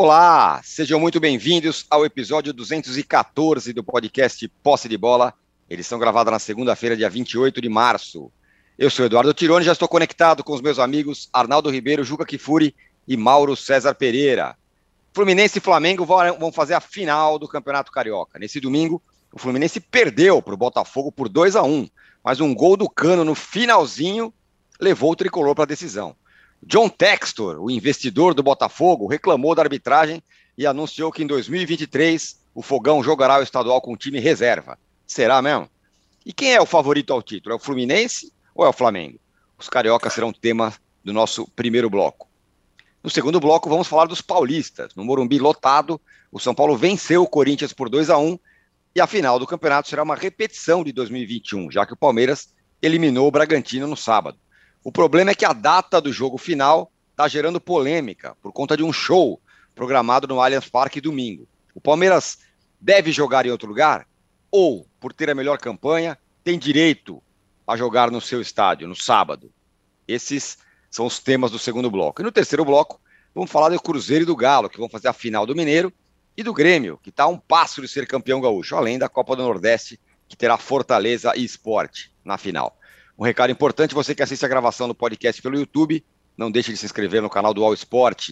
Olá, sejam muito bem-vindos ao episódio 214 do podcast Posse de Bola, edição gravada na segunda-feira, dia 28 de março. Eu sou Eduardo Tironi, já estou conectado com os meus amigos Arnaldo Ribeiro, Juca Kifuri e Mauro César Pereira. Fluminense e Flamengo vão fazer a final do Campeonato Carioca. Nesse domingo, o Fluminense perdeu para o Botafogo por 2 a 1 mas um gol do Cano no finalzinho levou o tricolor para a decisão. John Textor, o investidor do Botafogo, reclamou da arbitragem e anunciou que em 2023 o Fogão jogará o estadual com time reserva. Será mesmo? E quem é o favorito ao título? É o Fluminense ou é o Flamengo? Os cariocas serão tema do nosso primeiro bloco. No segundo bloco, vamos falar dos paulistas. No Morumbi lotado, o São Paulo venceu o Corinthians por 2 a 1 e a final do campeonato será uma repetição de 2021, já que o Palmeiras eliminou o Bragantino no sábado. O problema é que a data do jogo final está gerando polêmica por conta de um show programado no Allianz Parque domingo. O Palmeiras deve jogar em outro lugar ou, por ter a melhor campanha, tem direito a jogar no seu estádio no sábado. Esses são os temas do segundo bloco. E no terceiro bloco, vamos falar do Cruzeiro e do Galo, que vão fazer a final do Mineiro, e do Grêmio, que está a um passo de ser campeão gaúcho, além da Copa do Nordeste, que terá Fortaleza e Esporte na final. Um recado importante, você que assiste a gravação do podcast pelo YouTube, não deixe de se inscrever no canal do All Sport.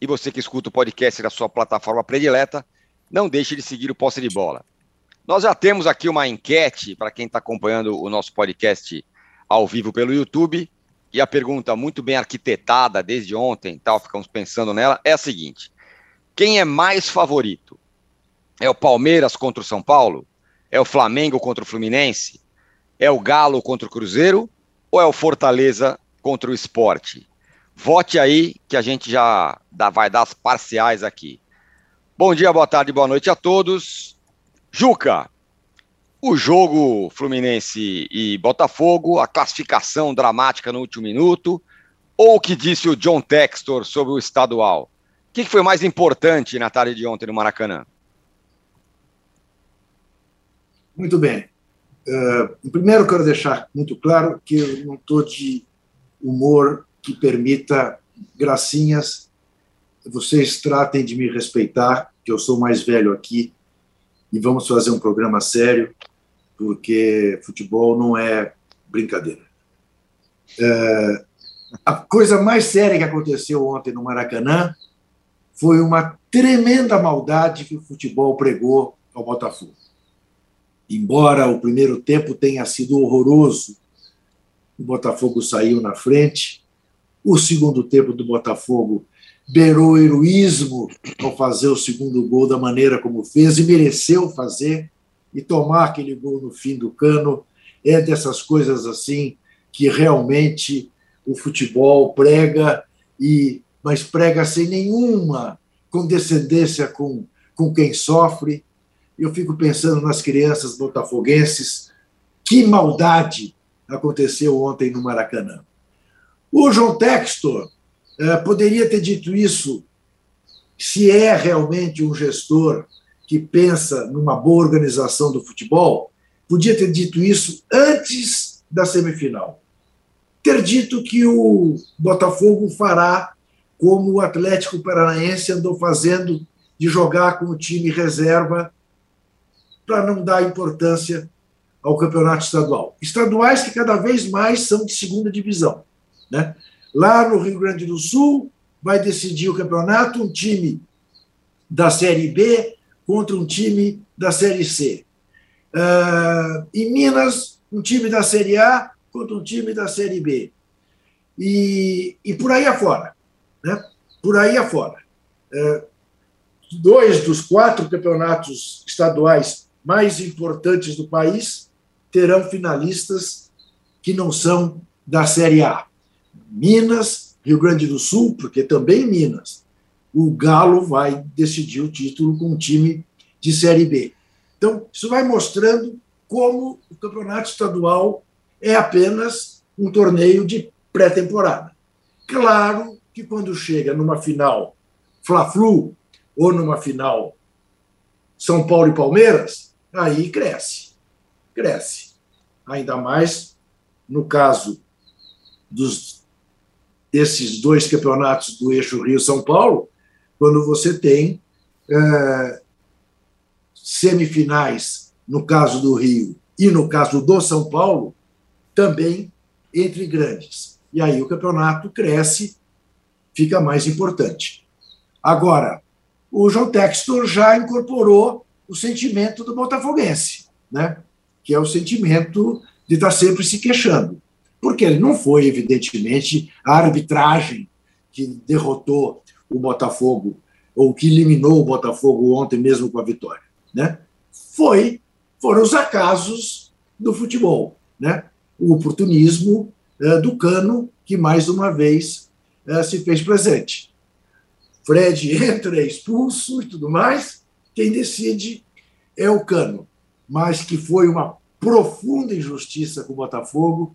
E você que escuta o podcast da sua plataforma predileta, não deixe de seguir o Posse de Bola. Nós já temos aqui uma enquete para quem está acompanhando o nosso podcast ao vivo pelo YouTube. E a pergunta muito bem arquitetada desde ontem, tal, ficamos pensando nela, é a seguinte: quem é mais favorito? É o Palmeiras contra o São Paulo? É o Flamengo contra o Fluminense? É o Galo contra o Cruzeiro ou é o Fortaleza contra o Esporte? Vote aí que a gente já dá, vai dar as parciais aqui. Bom dia, boa tarde, boa noite a todos. Juca, o jogo Fluminense e Botafogo, a classificação dramática no último minuto, ou o que disse o John Textor sobre o estadual? O que foi mais importante na tarde de ontem no Maracanã? Muito bem. Uh, primeiro, quero deixar muito claro que eu não estou de humor que permita gracinhas. Vocês tratem de me respeitar, que eu sou mais velho aqui, e vamos fazer um programa sério, porque futebol não é brincadeira. Uh, a coisa mais séria que aconteceu ontem no Maracanã foi uma tremenda maldade que o futebol pregou ao Botafogo embora o primeiro tempo tenha sido horroroso, o Botafogo saiu na frente. O segundo tempo do Botafogo beirou heroísmo ao fazer o segundo gol da maneira como fez e mereceu fazer e tomar aquele gol no fim do cano. É dessas coisas assim que realmente o futebol prega e mas prega sem nenhuma condescendência com, com quem sofre eu fico pensando nas crianças botafoguenses. Que maldade aconteceu ontem no Maracanã. O João Textor eh, poderia ter dito isso se é realmente um gestor que pensa numa boa organização do futebol, podia ter dito isso antes da semifinal. Ter dito que o Botafogo fará como o Atlético Paranaense andou fazendo de jogar com o time reserva para não dar importância ao campeonato estadual. Estaduais que cada vez mais são de segunda divisão. Né? Lá no Rio Grande do Sul, vai decidir o campeonato um time da Série B contra um time da Série C. Uh, em Minas, um time da Série A contra um time da Série B. E, e por aí afora. Né? Por aí afora. Uh, dois dos quatro campeonatos estaduais mais importantes do país terão finalistas que não são da Série A. Minas, Rio Grande do Sul, porque também Minas. O Galo vai decidir o título com um time de Série B. Então, isso vai mostrando como o campeonato estadual é apenas um torneio de pré-temporada. Claro que quando chega numa final Fla-Flu ou numa final São Paulo e Palmeiras, aí cresce. Cresce. Ainda mais no caso dos, desses dois campeonatos do eixo Rio-São Paulo, quando você tem é, semifinais, no caso do Rio e no caso do São Paulo, também entre grandes. E aí o campeonato cresce, fica mais importante. Agora, o João Textor já incorporou o sentimento do botafoguense, né? que é o sentimento de estar sempre se queixando. Porque ele não foi, evidentemente, a arbitragem que derrotou o Botafogo, ou que eliminou o Botafogo ontem mesmo com a vitória. Né? Foi, foram os acasos do futebol. Né? O oportunismo é, do Cano, que mais uma vez é, se fez presente. Fred entra, é expulso e tudo mais, quem decide é o Cano, mas que foi uma profunda injustiça com o Botafogo,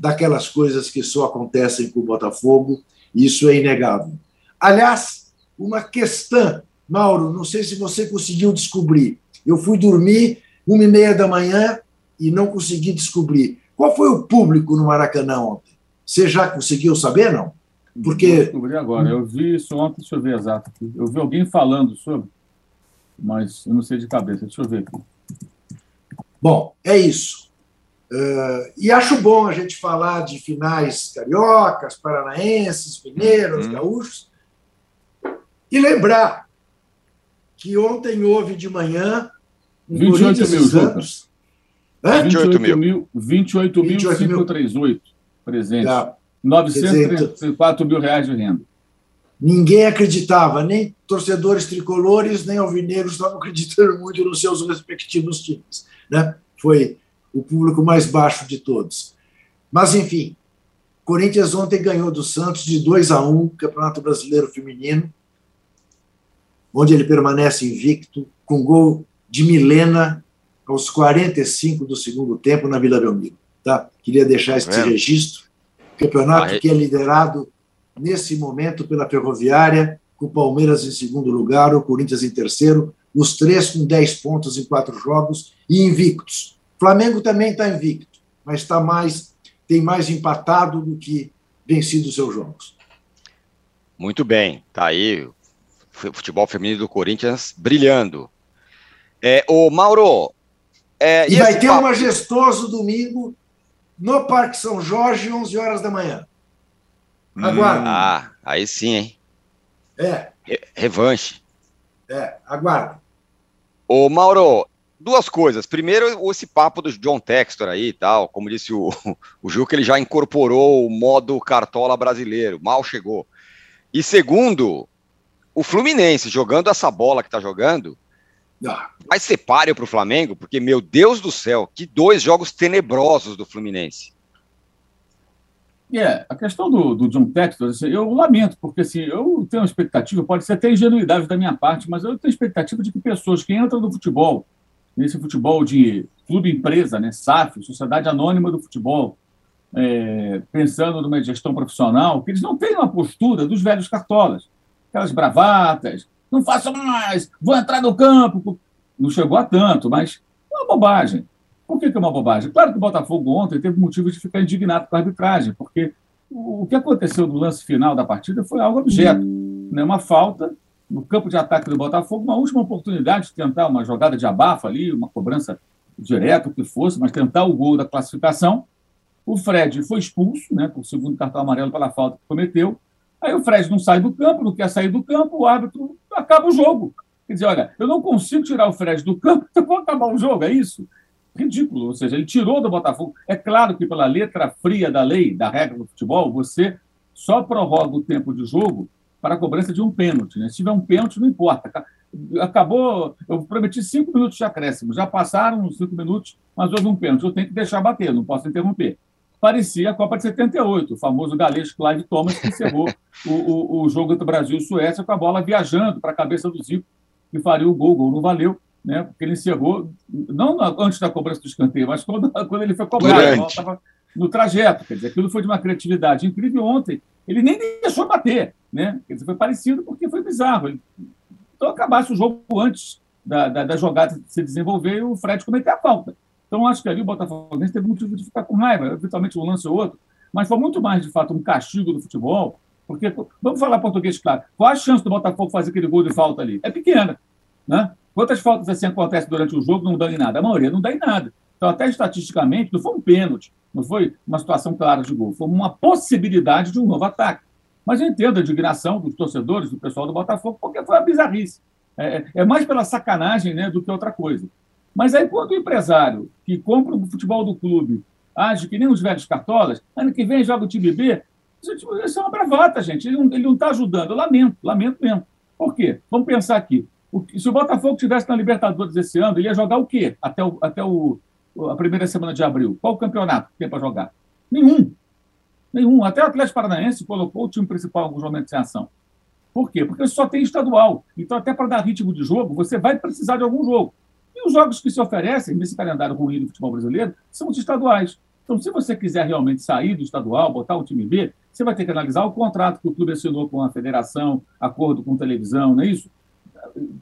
daquelas coisas que só acontecem com o Botafogo, isso é inegável. Aliás, uma questão, Mauro, não sei se você conseguiu descobrir. Eu fui dormir uma e meia da manhã e não consegui descobrir. Qual foi o público no Maracanã ontem? Você já conseguiu saber, não? Porque. Eu descobri agora. Eu vi isso ontem, deixa eu ver exato. Eu vi alguém falando sobre, mas eu não sei de cabeça. Deixa eu ver aqui. Bom, é isso. Uh, e acho bom a gente falar de finais cariocas, paranaenses, mineiros, uhum. gaúchos, e lembrar que ontem houve de manhã um 28 mil, Santos. 28 mil. 28 mil, 538 presentes. Tá. 934 mil reais de renda. Ninguém acreditava, nem torcedores tricolores, nem alvinegros estavam acreditando muito nos seus respectivos times. Né? Foi o público mais baixo de todos. Mas, enfim, Corinthians ontem ganhou do Santos de 2 a 1 Campeonato Brasileiro Feminino, onde ele permanece invicto, com gol de Milena aos 45 do segundo tempo na Vila Belmiro. Tá? Queria deixar esse é. registro. Campeonato que é liderado nesse momento pela Ferroviária, com o Palmeiras em segundo lugar, o Corinthians em terceiro, os três com 10 pontos em quatro jogos e invictos. Flamengo também está invicto, mas está mais tem mais empatado do que vencido os seus jogos. Muito bem, tá aí o futebol feminino do Corinthians brilhando. É, o Mauro. É, e, e vai ter papo... um majestoso domingo no Parque São Jorge, 11 horas da manhã. Aguarde. Hum, ah, aí sim, hein? É. Re revanche. É, aguarde. Ô, Mauro, duas coisas. Primeiro, esse papo do John Textor aí e tal. Como disse o, o Ju, que ele já incorporou o modo cartola brasileiro. Mal chegou. E segundo, o Fluminense jogando essa bola que tá jogando. Ah. Vai ser páreo para o Flamengo, porque, meu Deus do céu, que dois jogos tenebrosos do Fluminense. É, a questão do, do John Textor, assim, eu lamento, porque assim, eu tenho uma expectativa, pode ser até ingenuidade da minha parte, mas eu tenho expectativa de que pessoas que entram no futebol, nesse futebol de clube empresa, né, SAF, Sociedade Anônima do Futebol, é, pensando numa gestão profissional, que eles não têm uma postura dos velhos cartolas, aquelas bravatas, não façam mais, vou entrar no campo. Não chegou a tanto, mas é uma bobagem. Por que, que é uma bobagem? Claro que o Botafogo ontem teve motivo de ficar indignado com a arbitragem, porque o que aconteceu no lance final da partida foi algo objeto. Né? Uma falta no campo de ataque do Botafogo, uma última oportunidade de tentar uma jogada de abafa ali, uma cobrança direta, o que fosse, mas tentar o gol da classificação. O Fred foi expulso, né, por segundo cartão amarelo pela falta que cometeu. Aí o Fred não sai do campo, não quer sair do campo, o árbitro acaba o jogo. Quer dizer, olha, eu não consigo tirar o Fred do campo, eu vou acabar o jogo, é isso? Ridículo. Ou seja, ele tirou do Botafogo. É claro que, pela letra fria da lei, da regra do futebol, você só prorroga o tempo de jogo para a cobrança de um pênalti. Né? Se tiver um pênalti, não importa. Acabou, eu prometi cinco minutos de acréscimo. Já passaram cinco minutos, mas houve um pênalti. Eu tenho que deixar bater, não posso interromper. Parecia a Copa de 78, o famoso galês Clive Thomas, que encerrou o, o, o jogo entre Brasil e Suécia com a bola viajando para a cabeça do Zico, que faria o gol. O gol não valeu né? porque ele encerrou, não antes da cobrança do escanteio, mas quando, quando ele foi cobrado, ele estava no trajeto. Quer dizer, aquilo foi de uma criatividade incrível. Ontem, ele nem deixou bater. Né? Quer dizer, foi parecido porque foi bizarro. Ele, então, acabasse o jogo antes da, da, da, jogada se desenvolver e o Fred cometer a falta. Então, acho que ali o Botafogo teve motivo de ficar com raiva, eventualmente um lance ou outro, mas foi muito mais, de fato, um castigo do futebol Porque, vamos falar português claro, qual a chance do Botafogo fazer aquele gol de falta ali? É pequena. Né? Quantas faltas assim acontecem durante o jogo não dão em nada? A maioria não dá em nada. Então, até estatisticamente, não foi um pênalti, não foi uma situação clara de gol, foi uma possibilidade de um novo ataque. Mas eu entendo a indignação dos torcedores, do pessoal do Botafogo, porque foi uma bizarrice. É, é mais pela sacanagem né, do que outra coisa. Mas aí, quando o empresário que compra o futebol do clube age que nem os velhos cartolas, ano que vem joga o time B, isso é uma bravata, gente. Ele não está ajudando. Eu lamento, lamento mesmo. Por quê? Vamos pensar aqui. Se o Botafogo tivesse na Libertadores esse ano, ele ia jogar o quê até, o, até o, a primeira semana de abril? Qual o campeonato que tem para jogar? Nenhum. Nenhum. Até o Atlético Paranaense colocou o time principal em alguns momentos em ação. Por quê? Porque só tem estadual. Então, até para dar ritmo de jogo, você vai precisar de algum jogo. E os jogos que se oferecem nesse calendário ruim do futebol brasileiro são os estaduais. Então, se você quiser realmente sair do estadual, botar o time B, você vai ter que analisar o contrato que o clube assinou com a federação, acordo com televisão, não é isso?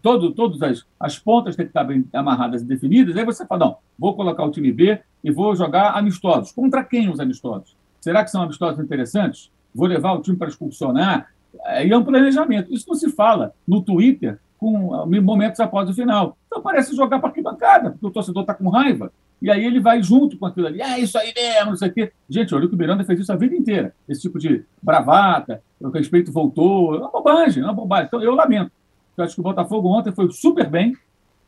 Todo, todas as, as pontas têm que estar bem amarradas e definidas. Aí você fala, não, vou colocar o time B e vou jogar amistosos. Contra quem os amistosos? Será que são amistosos interessantes? Vou levar o time para expulsionar? Aí é um planejamento. Isso não se fala no Twitter com momentos após o final. Então parece jogar para arquibancada, porque o torcedor está com raiva e aí ele vai junto com aquilo ali. Ah, isso aí mesmo, não sei o quê. Gente, olha que o Miranda fez isso a vida inteira. Esse tipo de bravata, o respeito voltou. É uma bobagem, é uma bobagem. Então, eu lamento. Eu acho que o Botafogo ontem foi super bem,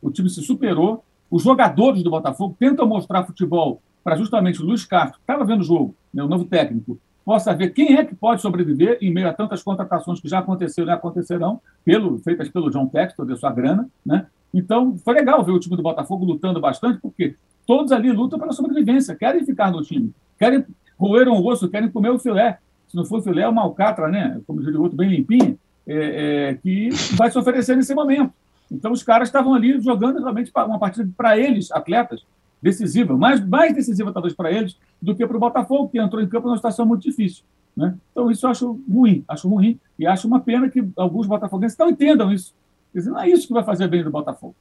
o time se superou. Os jogadores do Botafogo tentam mostrar futebol para justamente o Luiz Castro, que estava vendo o jogo, né, o novo técnico, possa ver quem é que pode sobreviver em meio a tantas contratações que já aconteceram e acontecerão, pelo, feitas pelo John Textor, de sua grana. Né? Então, foi legal ver o time do Botafogo lutando bastante, porque Todos ali lutam pela sobrevivência, querem ficar no time, querem roer um osso, querem comer o filé. Se não for filé, é uma alcatra, né? Como diria o outro, bem limpinha, é, é, que vai se oferecer nesse momento. Então, os caras estavam ali jogando realmente uma partida para eles, atletas, decisiva, mais, mais decisiva talvez para eles do que para o Botafogo, que entrou em campo numa situação muito difícil. Né? Então, isso eu acho ruim, acho ruim, e acho uma pena que alguns botafoguenses não entendam isso. Quer dizer, não é isso que vai fazer bem do Botafogo,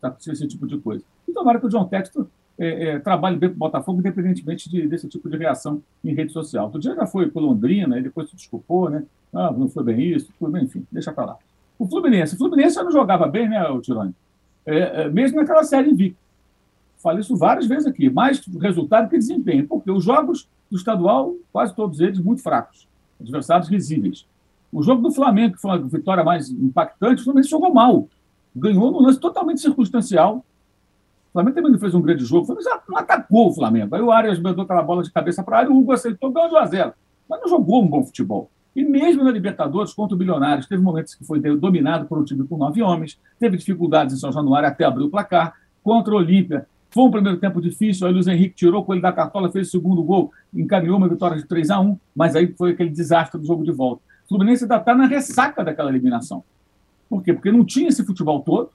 tá? esse tipo de coisa. E tomara que o John Textor é, é, bem para o Botafogo, independentemente de, desse tipo de reação em rede social. Outro dia já foi para Londrina, e depois se desculpou, né? Ah, não foi bem isso, tudo bem, enfim, deixa para lá. O Fluminense, o Fluminense não jogava bem, né, Tirone? É, é, mesmo naquela série invicta. Falei isso várias vezes aqui, mais resultado que desempenho, porque os jogos do estadual, quase todos eles muito fracos, adversários risíveis. O jogo do Flamengo, que foi uma vitória mais impactante, o Fluminense jogou mal. Ganhou num lance totalmente circunstancial, o Flamengo também não fez um grande jogo, o Flamengo não atacou o Flamengo. Aí o Arias mandou aquela bola de cabeça para a área, o Hugo aceitou, ganhou 2 a 0 Mas não jogou um bom futebol. E mesmo na Libertadores, contra o Bilionários, teve momentos que foi dominado por um time com nove homens, teve dificuldades em São Januário até abrir o placar. Contra o Olímpia, foi um primeiro tempo difícil, aí o Luiz Henrique tirou com ele da cartola, fez o segundo gol, encaminhou uma vitória de 3 a 1 mas aí foi aquele desastre do jogo de volta. O Fluminense ainda está na ressaca daquela eliminação. Por quê? Porque não tinha esse futebol todo,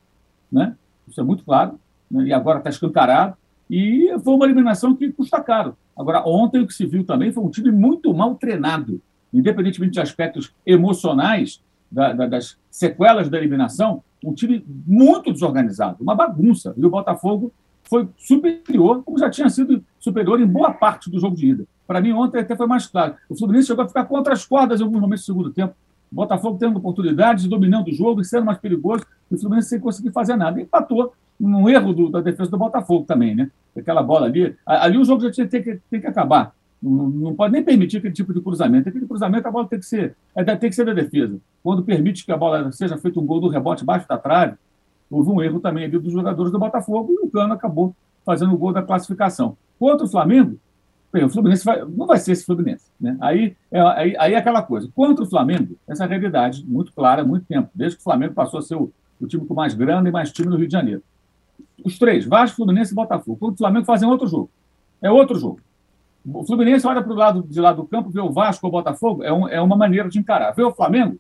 né? isso é muito claro, e agora está escancarado, e foi uma eliminação que custa caro. Agora, ontem o que se viu também foi um time muito mal treinado, independentemente de aspectos emocionais, da, da, das sequelas da eliminação, um time muito desorganizado, uma bagunça. E o Botafogo foi superior, como já tinha sido superior em boa parte do jogo de ida. Para mim, ontem até foi mais claro. O Fluminense chegou a ficar contra as cordas em alguns momentos do segundo tempo. O Botafogo tendo oportunidades, dominando o jogo e sendo mais perigoso, e o Fluminense sem conseguir fazer nada. Empatou um erro do, da defesa do Botafogo também, né? Aquela bola ali. Ali o jogo já tinha, tem, que, tem que acabar. Não, não, pode nem permitir aquele tipo de cruzamento. Aquele cruzamento, a bola tem que ser, é, tem que ser da defesa. Quando permite que a bola seja feito um gol do rebote baixo da trave, houve um erro também ali dos jogadores do Botafogo e o Cano acabou fazendo o gol da classificação. Contra o Flamengo, o Fluminense vai, não vai ser esse Fluminense. Né? Aí, é, aí, aí é aquela coisa. Contra o Flamengo, essa é realidade muito clara há muito tempo, desde que o Flamengo passou a ser o, o time com mais grana e mais time no Rio de Janeiro. Os três, Vasco, Fluminense e Botafogo. O Flamengo fazem outro jogo. É outro jogo. O Fluminense olha para o lado de lá do campo, vê o Vasco ou o Botafogo, é, um, é uma maneira de encarar. Vê o Flamengo,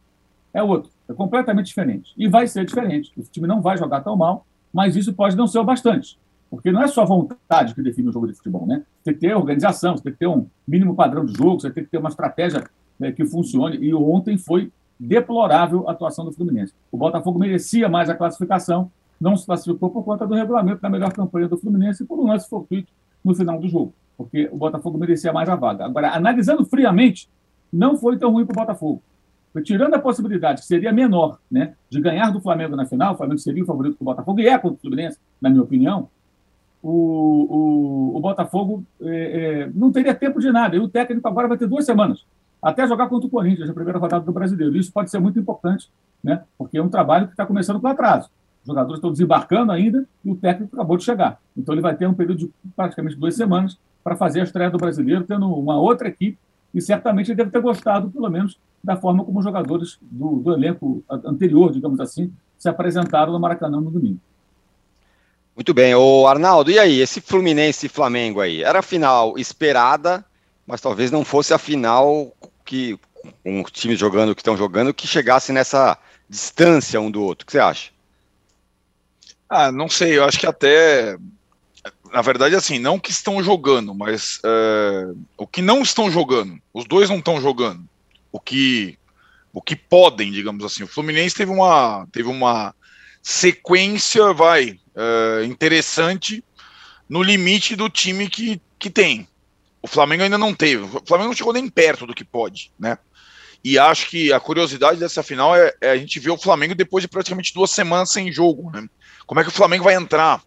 é outro. É completamente diferente. E vai ser diferente. O time não vai jogar tão mal, mas isso pode não ser o bastante. Porque não é só vontade que define o jogo de futebol, né? Tem que ter organização, você tem que ter um mínimo padrão de jogo, você tem que ter uma estratégia né, que funcione. E ontem foi deplorável a atuação do Fluminense. O Botafogo merecia mais a classificação, não se classificou por conta do regulamento da melhor campanha do Fluminense por um lance fortuito no final do jogo, porque o Botafogo merecia mais a vaga. Agora, analisando friamente, não foi tão ruim para o Botafogo. tirando a possibilidade, que seria menor, né, de ganhar do Flamengo na final, o Flamengo seria o favorito do Botafogo, e é contra o Fluminense, na minha opinião, o, o, o Botafogo é, é, não teria tempo de nada. E o técnico agora vai ter duas semanas até jogar contra o Corinthians na primeira rodada do Brasileiro. Isso pode ser muito importante, né? porque é um trabalho que está começando com atraso. Jogadores estão desembarcando ainda e o técnico acabou de chegar. Então ele vai ter um período de praticamente duas semanas para fazer a estreia do Brasileiro, tendo uma outra equipe e certamente ele deve ter gostado, pelo menos, da forma como os jogadores do, do elenco anterior, digamos assim, se apresentaram no Maracanã no domingo. Muito bem. O Arnaldo, e aí, esse Fluminense e Flamengo aí? Era a final esperada, mas talvez não fosse a final que um os times jogando que estão jogando que chegasse nessa distância um do outro. O que você acha? Ah, não sei, eu acho que até na verdade, assim, não que estão jogando, mas é, o que não estão jogando, os dois não estão jogando. O que, o que podem, digamos assim. O Fluminense teve uma, teve uma sequência, vai, uh, interessante no limite do time que, que tem. O Flamengo ainda não teve. O Flamengo não chegou nem perto do que pode, né? E acho que a curiosidade dessa final é, é, a gente ver o Flamengo depois de praticamente duas semanas sem jogo. Né? Como é que o Flamengo vai entrar?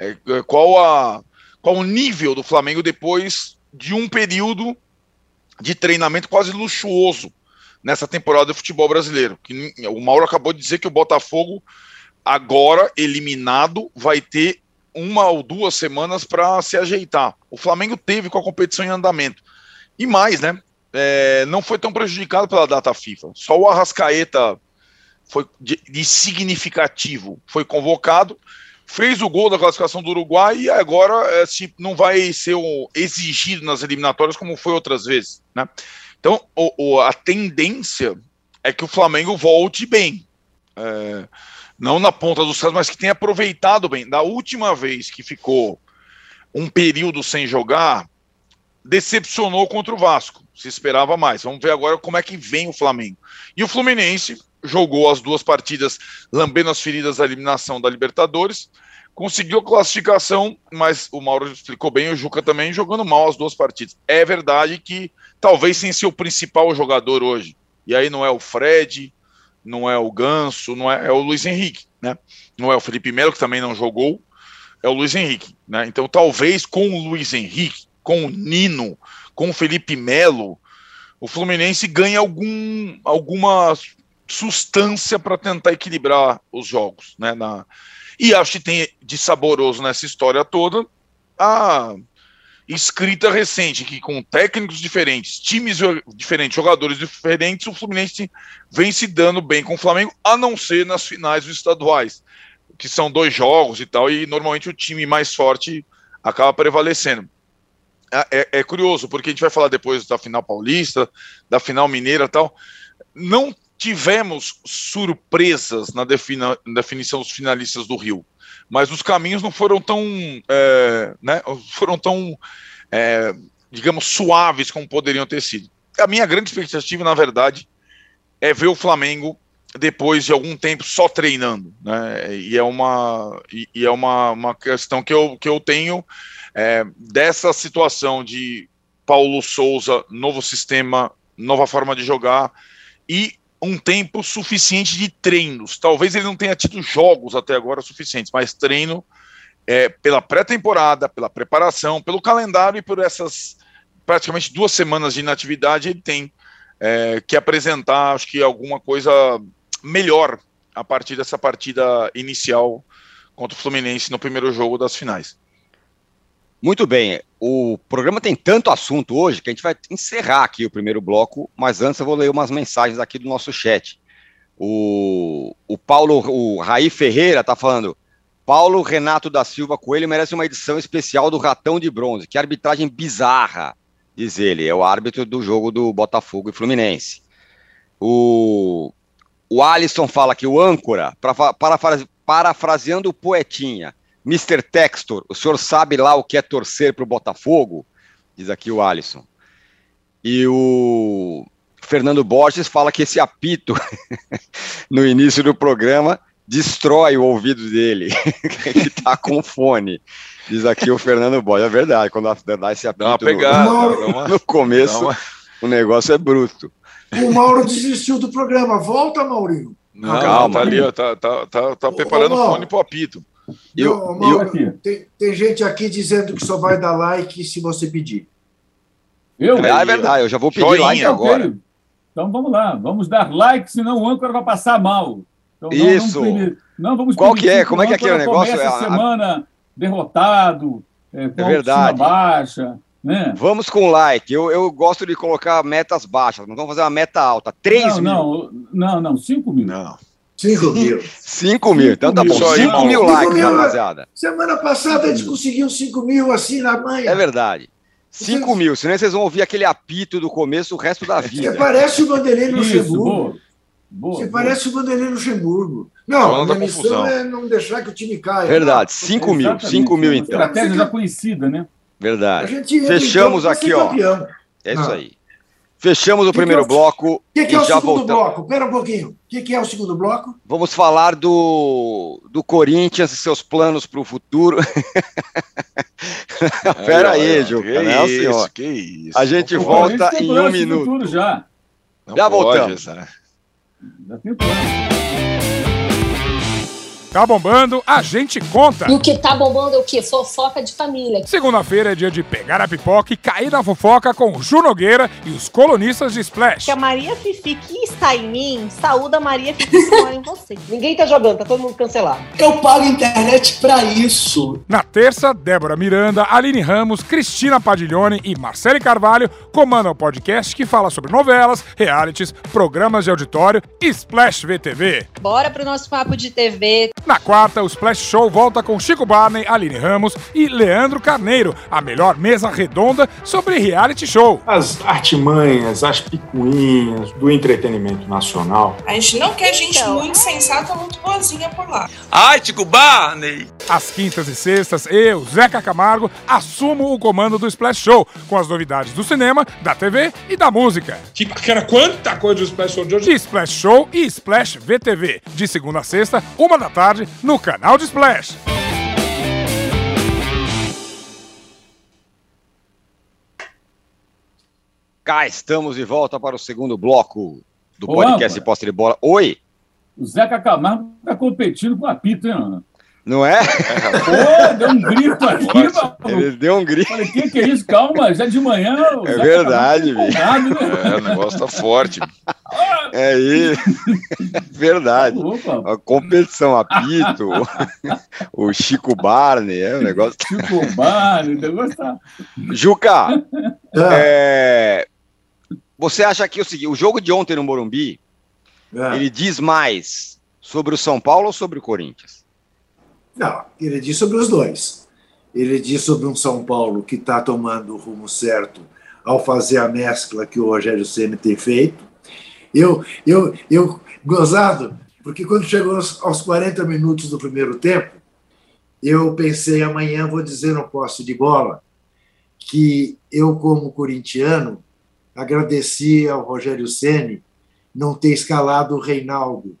É, é qual, a, qual o nível do Flamengo depois de um período de treinamento quase luxuoso nessa temporada do futebol brasileiro? Que, o Mauro acabou de dizer que o Botafogo agora eliminado vai ter uma ou duas semanas para se ajeitar. O Flamengo teve com a competição em andamento. E mais, né? É, não foi tão prejudicado pela data FIFA. Só o Arrascaeta foi de, de, significativo, foi convocado, fez o gol da classificação do Uruguai e agora é, se, não vai ser o, exigido nas eliminatórias como foi outras vezes, né? Então, o, o, a tendência é que o Flamengo volte bem. É, não na ponta dos pés, mas que tem aproveitado bem. Da última vez que ficou um período sem jogar, decepcionou contra o Vasco. Se esperava mais. Vamos ver agora como é que vem o Flamengo. E o Fluminense jogou as duas partidas lambendo as feridas da eliminação da Libertadores. Conseguiu a classificação, mas o Mauro explicou bem, o Juca também jogando mal as duas partidas. É verdade que talvez sem ser o principal jogador hoje. E aí não é o Fred, não é o Ganso, não é, é o Luiz Henrique, né? Não é o Felipe Melo, que também não jogou, é o Luiz Henrique, né? Então talvez com o Luiz Henrique, com o Nino, com o Felipe Melo, o Fluminense ganhe algum, alguma substância para tentar equilibrar os jogos, né? Na... E acho que tem de saboroso nessa história toda a escrita recente, que com técnicos diferentes, times diferentes, jogadores diferentes, o Fluminense vem se dando bem com o Flamengo, a não ser nas finais dos estaduais, que são dois jogos e tal, e normalmente o time mais forte acaba prevalecendo. É, é, é curioso, porque a gente vai falar depois da final paulista, da final mineira tal. Não tivemos surpresas na defina, definição dos finalistas do Rio mas os caminhos não foram tão, é, né, foram tão, é, digamos, suaves como poderiam ter sido. A minha grande expectativa, na verdade, é ver o Flamengo depois de algum tempo só treinando, né? E é uma, e, é uma, uma questão que eu, que eu tenho é, dessa situação de Paulo Souza, novo sistema, nova forma de jogar e um tempo suficiente de treinos. Talvez ele não tenha tido jogos até agora suficientes, mas treino é, pela pré-temporada, pela preparação, pelo calendário e por essas praticamente duas semanas de inatividade, ele tem é, que apresentar, acho que alguma coisa melhor a partir dessa partida inicial contra o Fluminense no primeiro jogo das finais. Muito bem, o programa tem tanto assunto hoje que a gente vai encerrar aqui o primeiro bloco, mas antes eu vou ler umas mensagens aqui do nosso chat. O, o Paulo, o Raí Ferreira está falando, Paulo Renato da Silva Coelho merece uma edição especial do Ratão de Bronze, que arbitragem bizarra, diz ele, é o árbitro do jogo do Botafogo e Fluminense. O, o Alisson fala que o âncora, para, parafraseando o poetinha, Mr. Textor, o senhor sabe lá o que é torcer para o Botafogo? Diz aqui o Alisson. E o Fernando Borges fala que esse apito no início do programa destrói o ouvido dele, que está com fone. Diz aqui o Fernando Borges. É verdade, quando dá esse apito pegada, no, no, começo, o negócio é bruto. O Mauro desistiu do programa. Volta, Maurinho. Não, calma, tá ali, ó, tá, tá, tá, tá preparando o fone pro apito. Eu, eu, Mauro, tem, tem gente aqui dizendo que só vai dar like se você pedir. Eu? É, é verdade, eu já vou pedir Joinha. like agora. Então vamos lá, vamos dar like, senão o âncora vai passar mal. Então, Isso. Não vamos, não vamos Qual que é? Como é que é aquele negócio? É a semana derrotado, é, com é verdade. baixa. Né? Vamos com like. Eu, eu gosto de colocar metas baixas. Não vamos fazer uma meta alta. 3 não, mil. Não, não, não, 5 mil. Não. 5 mil. 5 mil. Então tá bom. 5 mil likes, rapaziada. Semana passada a gente conseguiu 5 mil assim na manhã. É verdade. 5 mil, senão vocês vão ouvir aquele apito do começo o resto da vida. Você parece o Vanderlei Luxemburgo. Boa, Você boa. parece o Vanderlei Luxemburgo. Não, a minha missão é não deixar que o time caia. Verdade, 5 mil, 5 mil então. Estratégia já conhecida, né? Verdade. Fechamos aqui, ó. É isso aí. Fechamos o que primeiro que é o... bloco. O que, que, é o segundo voltamos. bloco? Espera um pouquinho. O que, que, é o segundo bloco? Vamos falar do, do Corinthians e seus planos para o futuro. Espera aí, Juca. Que né, isso, senhor? que isso. A gente o volta em um minuto. Já, já voltamos. Né? Já tem plano. Tá bombando, a gente conta. E o que tá bombando é o quê? Fofoca de família. Segunda-feira é dia de pegar a pipoca e cair na fofoca com o Ju Nogueira e os colunistas de Splash. Que a Maria Fifi que está em mim, saúda a Maria Fifi que mora em você. Ninguém tá jogando, tá todo mundo cancelado. Eu pago a internet pra isso. Na terça, Débora Miranda, Aline Ramos, Cristina Padiglione e Marcele Carvalho comandam o podcast que fala sobre novelas, realities, programas de auditório e Splash VTV. Bora pro nosso papo de TV. Na quarta, o Splash Show volta com Chico Barney, Aline Ramos e Leandro Carneiro, a melhor mesa redonda sobre reality show. As artimanhas, as picuinhas do entretenimento nacional. A gente não quer gente então, muito sensata, muito boazinha por lá. Ai, Chico Barney! Às quintas e sextas, eu, Zeca Camargo, assumo o comando do Splash Show, com as novidades do cinema, da TV e da música. Tipo, que era quanta coisa do Splash Show de hoje? Splash Show e Splash VTV, de segunda a sexta, uma da tarde tarde no canal de Splash. Cá estamos de volta para o segundo bloco do Ô, podcast Posse de Bola. Oi! O Zeca Camargo está competindo com a Pita, hein, Ana? Não é? Pô, deu um grito aqui, mano. Ele deu um grito. Falei, que que é isso? Calma, já de manhã. É verdade, velho. Tá né? É, o negócio tá forte. É isso. Verdade. Opa. A competição, apito, o Chico Barney, é o negócio. Chico Barney, o negócio tá. Juca, é... você acha que o seguinte, o jogo de ontem no Morumbi, é. ele diz mais sobre o São Paulo ou sobre o Corinthians? Não, ele diz sobre os dois. Ele diz sobre um São Paulo que está tomando o rumo certo ao fazer a mescla que o Rogério Ceni tem feito. Eu, eu, eu, gozado, porque quando chegou aos 40 minutos do primeiro tempo, eu pensei, amanhã vou dizer no posse de bola que eu, como corintiano, agradeci ao Rogério Ceni não ter escalado o Reinaldo,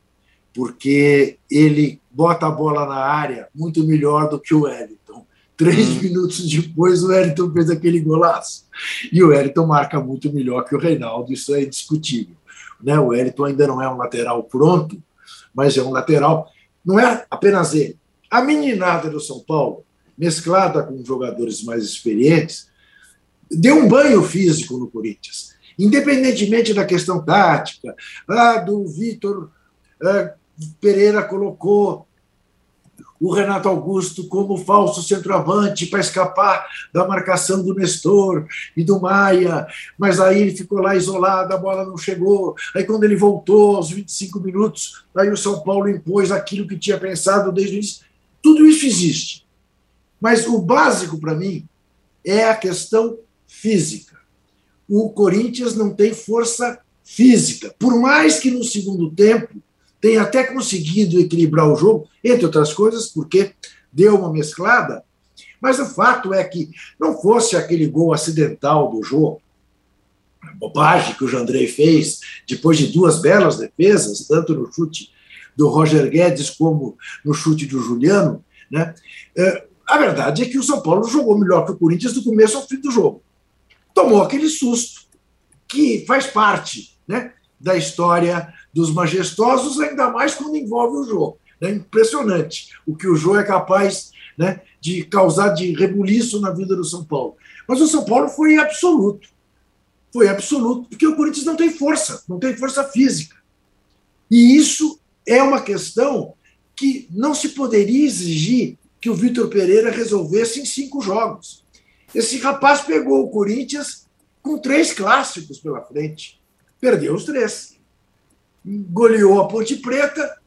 porque ele bota a bola na área muito melhor do que o Wellington. Três hum. minutos depois, o Wellington fez aquele golaço. E o Wellington marca muito melhor que o Reinaldo, isso é indiscutível. Né? O Wellington ainda não é um lateral pronto, mas é um lateral. Não é apenas ele. A meninada do São Paulo, mesclada com jogadores mais experientes, deu um banho físico no Corinthians. Independentemente da questão tática, ah, do Vitor ah, Pereira colocou o Renato Augusto como falso centroavante para escapar da marcação do Nestor e do Maia, mas aí ele ficou lá isolado, a bola não chegou. Aí quando ele voltou aos 25 minutos, aí o São Paulo impôs aquilo que tinha pensado desde o início. Tudo isso existe. Mas o básico para mim é a questão física. O Corinthians não tem força física, por mais que no segundo tempo tem até conseguido equilibrar o jogo, entre outras coisas, porque deu uma mesclada. Mas o fato é que não fosse aquele gol acidental do jogo, a bobagem que o Jandrei fez, depois de duas belas defesas, tanto no chute do Roger Guedes como no chute do Juliano, né? É, a verdade é que o São Paulo jogou melhor que o Corinthians do começo ao fim do jogo. Tomou aquele susto, que faz parte, né? da história dos majestosos, ainda mais quando envolve o jogo. É impressionante o que o Jô é capaz né, de causar de rebuliço na vida do São Paulo. Mas o São Paulo foi absoluto. Foi absoluto, porque o Corinthians não tem força, não tem força física. E isso é uma questão que não se poderia exigir que o Vitor Pereira resolvesse em cinco jogos. Esse rapaz pegou o Corinthians com três clássicos pela frente, perdeu os três. Goleou a Ponte Preta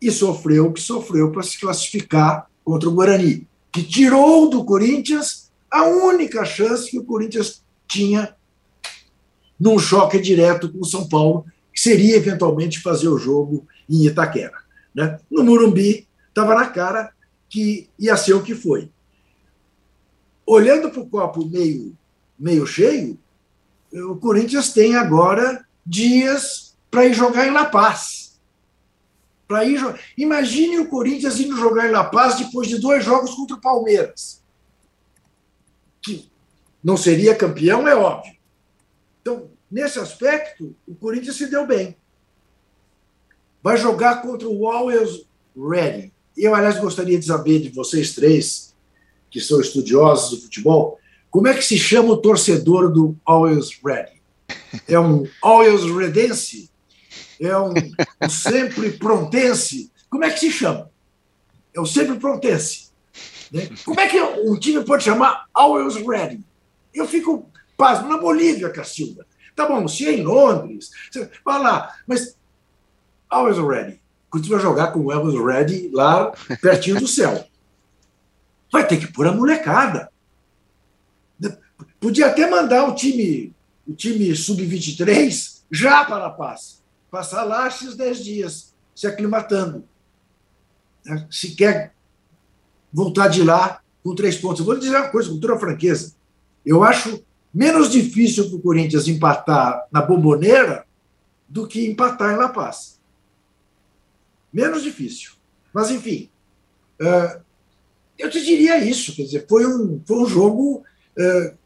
e sofreu o que sofreu para se classificar contra o Guarani, que tirou do Corinthians a única chance que o Corinthians tinha num choque direto com o São Paulo, que seria eventualmente fazer o jogo em Itaquera. Né? No Murumbi, estava na cara que ia ser o que foi. Olhando para o copo meio, meio cheio, o Corinthians tem agora dias para ir jogar em La Paz. Para ir Imagine o Corinthians indo jogar em La Paz depois de dois jogos contra o Palmeiras. Que não seria campeão, é óbvio. Então, nesse aspecto, o Corinthians se deu bem. Vai jogar contra o Always Ready. Eu, aliás, gostaria de saber de vocês três, que são estudiosos do futebol, como é que se chama o torcedor do Always Ready? É um Always Redense? É um, um sempre prontense? Como é que se chama? É o sempre prontense. Né? Como é que um time pode chamar Always Ready? Eu fico pasmo na Bolívia, Cacilda. Tá bom, se é em Londres, vai lá, mas always ready. Quando você vai jogar com o always ready lá pertinho do céu. Vai ter que pôr a molecada. Podia até mandar o time, o time sub-23 já para a paz. Passar lá esses 10 dias, se aclimatando. Né? Se quer voltar de lá com três pontos. Eu vou dizer uma coisa com toda franqueza. Eu acho menos difícil para o Corinthians empatar na Bomboneira do que empatar em La Paz. Menos difícil. Mas, enfim, eu te diria isso. Quer dizer, foi um, foi um jogo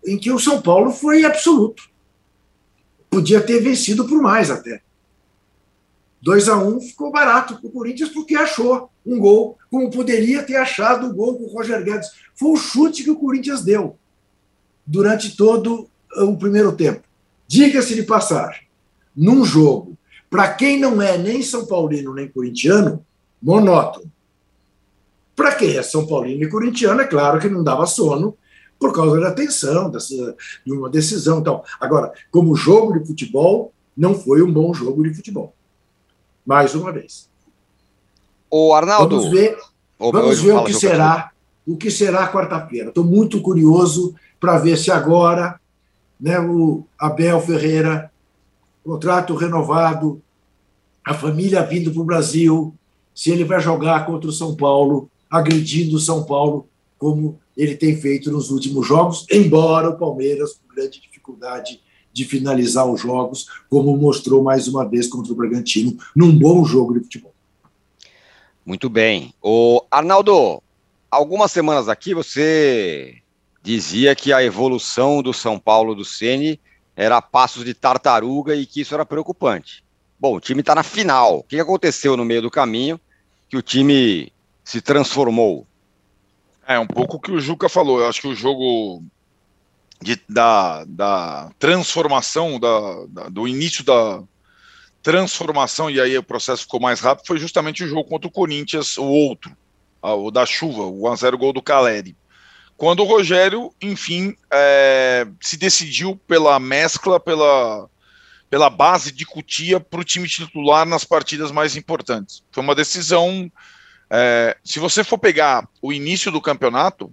em que o São Paulo foi absoluto. Podia ter vencido por mais até. 2 a 1 um ficou barato para o Corinthians porque achou um gol, como poderia ter achado o gol com o Roger Guedes. Foi o chute que o Corinthians deu durante todo o primeiro tempo. Diga-se de passagem, num jogo, para quem não é nem São Paulino nem corintiano, monótono. Para quem é São Paulino e corintiano, é claro que não dava sono por causa da tensão, dessa, de uma decisão. Então, agora, como jogo de futebol, não foi um bom jogo de futebol. Mais uma vez. O Arnaldo. Vamos ver, vamos ver o que será, o que será quarta-feira. Estou muito curioso para ver se agora né, o Abel Ferreira, contrato renovado, a família vindo para o Brasil, se ele vai jogar contra o São Paulo, agredindo o São Paulo, como ele tem feito nos últimos jogos, embora o Palmeiras, com grande dificuldade de finalizar os jogos, como mostrou mais uma vez contra o Bragantino, num bom jogo de futebol. Muito bem. O Arnaldo, algumas semanas aqui você dizia que a evolução do São Paulo do Ceni era passos de tartaruga e que isso era preocupante. Bom, o time está na final. O que aconteceu no meio do caminho que o time se transformou? É um pouco o que o Juca falou. Eu acho que o jogo de, da, da transformação, da, da, do início da transformação, e aí o processo ficou mais rápido, foi justamente o jogo contra o Corinthians, o outro, o da chuva, o 1x0 gol do Caleri quando o Rogério, enfim, é, se decidiu pela mescla, pela, pela base de Cutia para o time titular nas partidas mais importantes. Foi uma decisão. É, se você for pegar o início do campeonato,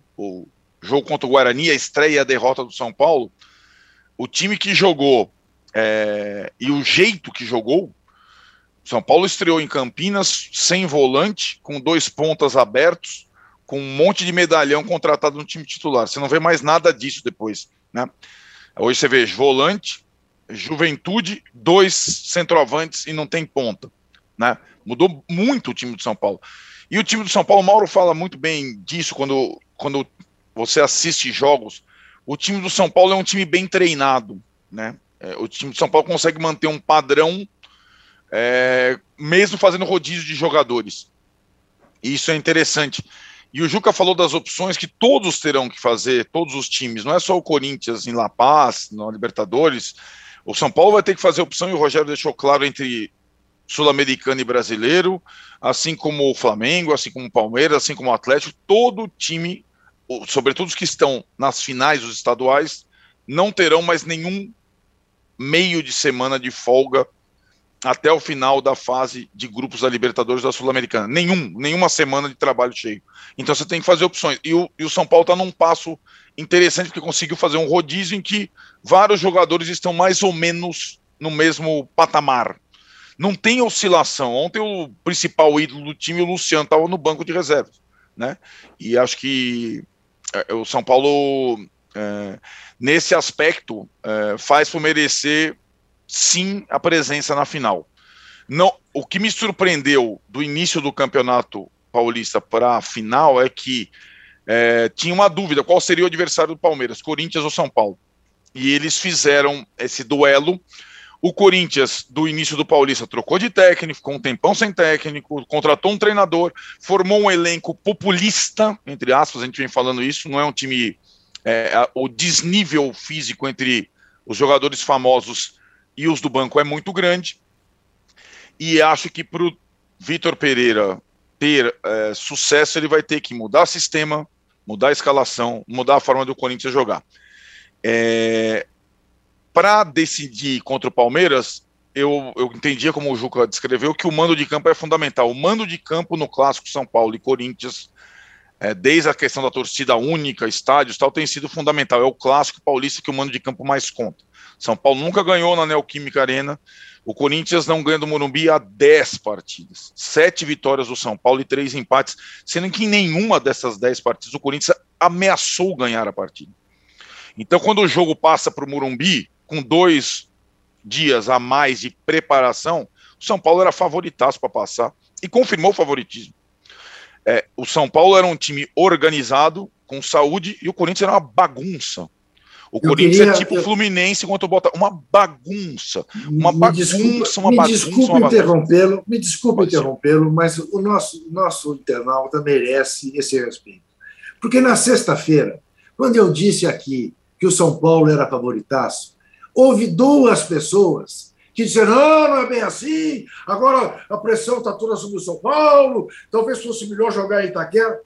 jogo contra o Guarani, a estreia e a derrota do São Paulo, o time que jogou é, e o jeito que jogou, São Paulo estreou em Campinas sem volante, com dois pontas abertos, com um monte de medalhão contratado no time titular. Você não vê mais nada disso depois, né? Hoje você vê volante, juventude, dois centroavantes e não tem ponta, né? Mudou muito o time do São Paulo. E o time do São Paulo, Mauro fala muito bem disso quando, quando você assiste jogos. O time do São Paulo é um time bem treinado, né? É, o time de São Paulo consegue manter um padrão, é, mesmo fazendo rodízio de jogadores. E isso é interessante. E o Juca falou das opções que todos terão que fazer, todos os times, não é só o Corinthians em La Paz, na Libertadores. O São Paulo vai ter que fazer opção, e o Rogério deixou claro, entre sul-americano e brasileiro, assim como o Flamengo, assim como o Palmeiras, assim como o Atlético, todo time, sobretudo os que estão nas finais dos estaduais, não terão mais nenhum meio de semana de folga até o final da fase de grupos da Libertadores da Sul-Americana. Nenhum, nenhuma semana de trabalho cheio. Então você tem que fazer opções. E o, e o São Paulo está num passo interessante, porque conseguiu fazer um rodízio em que vários jogadores estão mais ou menos no mesmo patamar. Não tem oscilação. Ontem o principal ídolo do time, o Luciano, estava no banco de reservas. Né? E acho que o São Paulo, é, nesse aspecto, é, faz por merecer sim a presença na final. Não, o que me surpreendeu do início do campeonato paulista para a final é que é, tinha uma dúvida qual seria o adversário do Palmeiras, Corinthians ou São Paulo. E eles fizeram esse duelo. O Corinthians, do início do Paulista, trocou de técnico, ficou um tempão sem técnico, contratou um treinador, formou um elenco populista, entre aspas, a gente vem falando isso, não é um time. É, o desnível físico entre os jogadores famosos e os do banco é muito grande. E acho que para o Vitor Pereira ter é, sucesso, ele vai ter que mudar sistema, mudar a escalação, mudar a forma do Corinthians jogar. É, para decidir contra o Palmeiras, eu, eu entendia, como o Juca descreveu, que o mando de campo é fundamental. O mando de campo no clássico São Paulo e Corinthians, é, desde a questão da torcida única, estádios tal, tem sido fundamental. É o clássico paulista que o mando de campo mais conta. São Paulo nunca ganhou na Neoquímica Arena. O Corinthians não ganha do Morumbi há 10 partidas. Sete vitórias do São Paulo e três empates, sendo que em nenhuma dessas 10 partidas o Corinthians ameaçou ganhar a partida. Então, quando o jogo passa para o Morumbi, com dois dias a mais de preparação, o São Paulo era favoritaço para passar e confirmou o favoritismo. É, o São Paulo era um time organizado, com saúde, e o Corinthians era uma bagunça. O eu Corinthians é queria, é tipo eu... Fluminense contra o Botafogo. Uma bagunça. Uma me bagunça, desculpa, uma me bagunça. Desculpe interrompê-lo, me desculpe interrompê-lo, mas o nosso, nosso internauta merece esse respeito. Porque na sexta-feira, quando eu disse aqui que o São Paulo era favoritaço, houve duas pessoas que disseram: não, não é bem assim, agora a pressão está toda sobre o São Paulo, talvez fosse melhor jogar em Itaquera.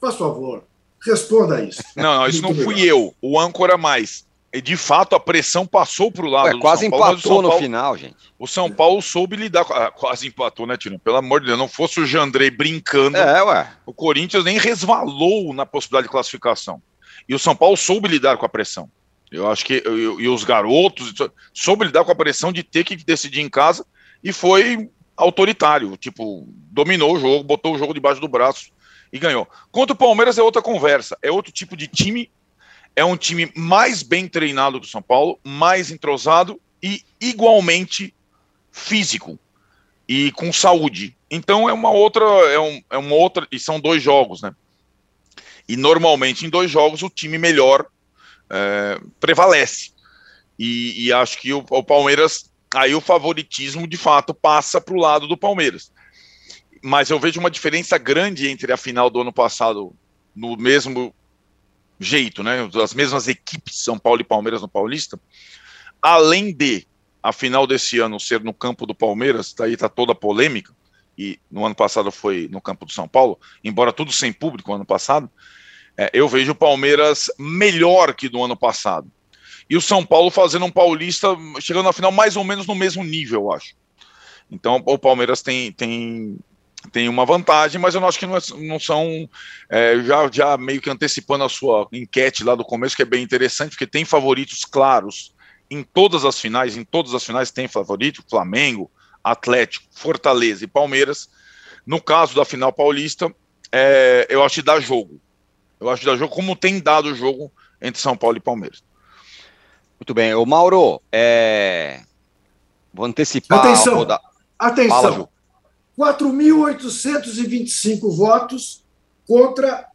Faz favor, Responda isso. Não, não isso Muito não fui eu, o âncora mais. E de fato a pressão passou para o lado Ué, do quase São Paulo, empatou Paulo, no final, gente. O São Paulo soube lidar com. Ah, quase empatou, né, Tino? Pelo amor de Deus, não fosse o Jandrei brincando. É, ué. O Corinthians nem resvalou na possibilidade de classificação. E o São Paulo soube lidar com a pressão. Eu acho que. E, e os garotos soube lidar com a pressão de ter que decidir em casa e foi autoritário. Tipo, dominou o jogo, botou o jogo debaixo do braço e ganhou. Contra o Palmeiras é outra conversa, é outro tipo de time, é um time mais bem treinado do São Paulo, mais entrosado e igualmente físico e com saúde. Então é uma outra, é, um, é uma outra, e são dois jogos, né? E normalmente em dois jogos o time melhor é, prevalece. E, e, acho que o, o Palmeiras, aí o favoritismo de fato passa para o lado do Palmeiras mas eu vejo uma diferença grande entre a final do ano passado no mesmo jeito, né? As mesmas equipes, São Paulo e Palmeiras no Paulista, além de a final desse ano ser no campo do Palmeiras, daí tá toda a polêmica, e no ano passado foi no campo do São Paulo, embora tudo sem público ano passado, é, eu vejo o Palmeiras melhor que do ano passado. E o São Paulo fazendo um paulista, chegando na final mais ou menos no mesmo nível, eu acho. Então o Palmeiras tem, tem tem uma vantagem, mas eu não acho que não, é, não são, é, já, já meio que antecipando a sua enquete lá do começo, que é bem interessante, porque tem favoritos claros em todas as finais, em todas as finais tem favorito, Flamengo, Atlético, Fortaleza e Palmeiras. No caso da final paulista, é, eu acho que dá jogo. Eu acho que dá jogo, como tem dado o jogo entre São Paulo e Palmeiras. Muito bem. O Mauro, é... vou antecipar. Atenção, dar... atenção. Fala, 4.825 votos contra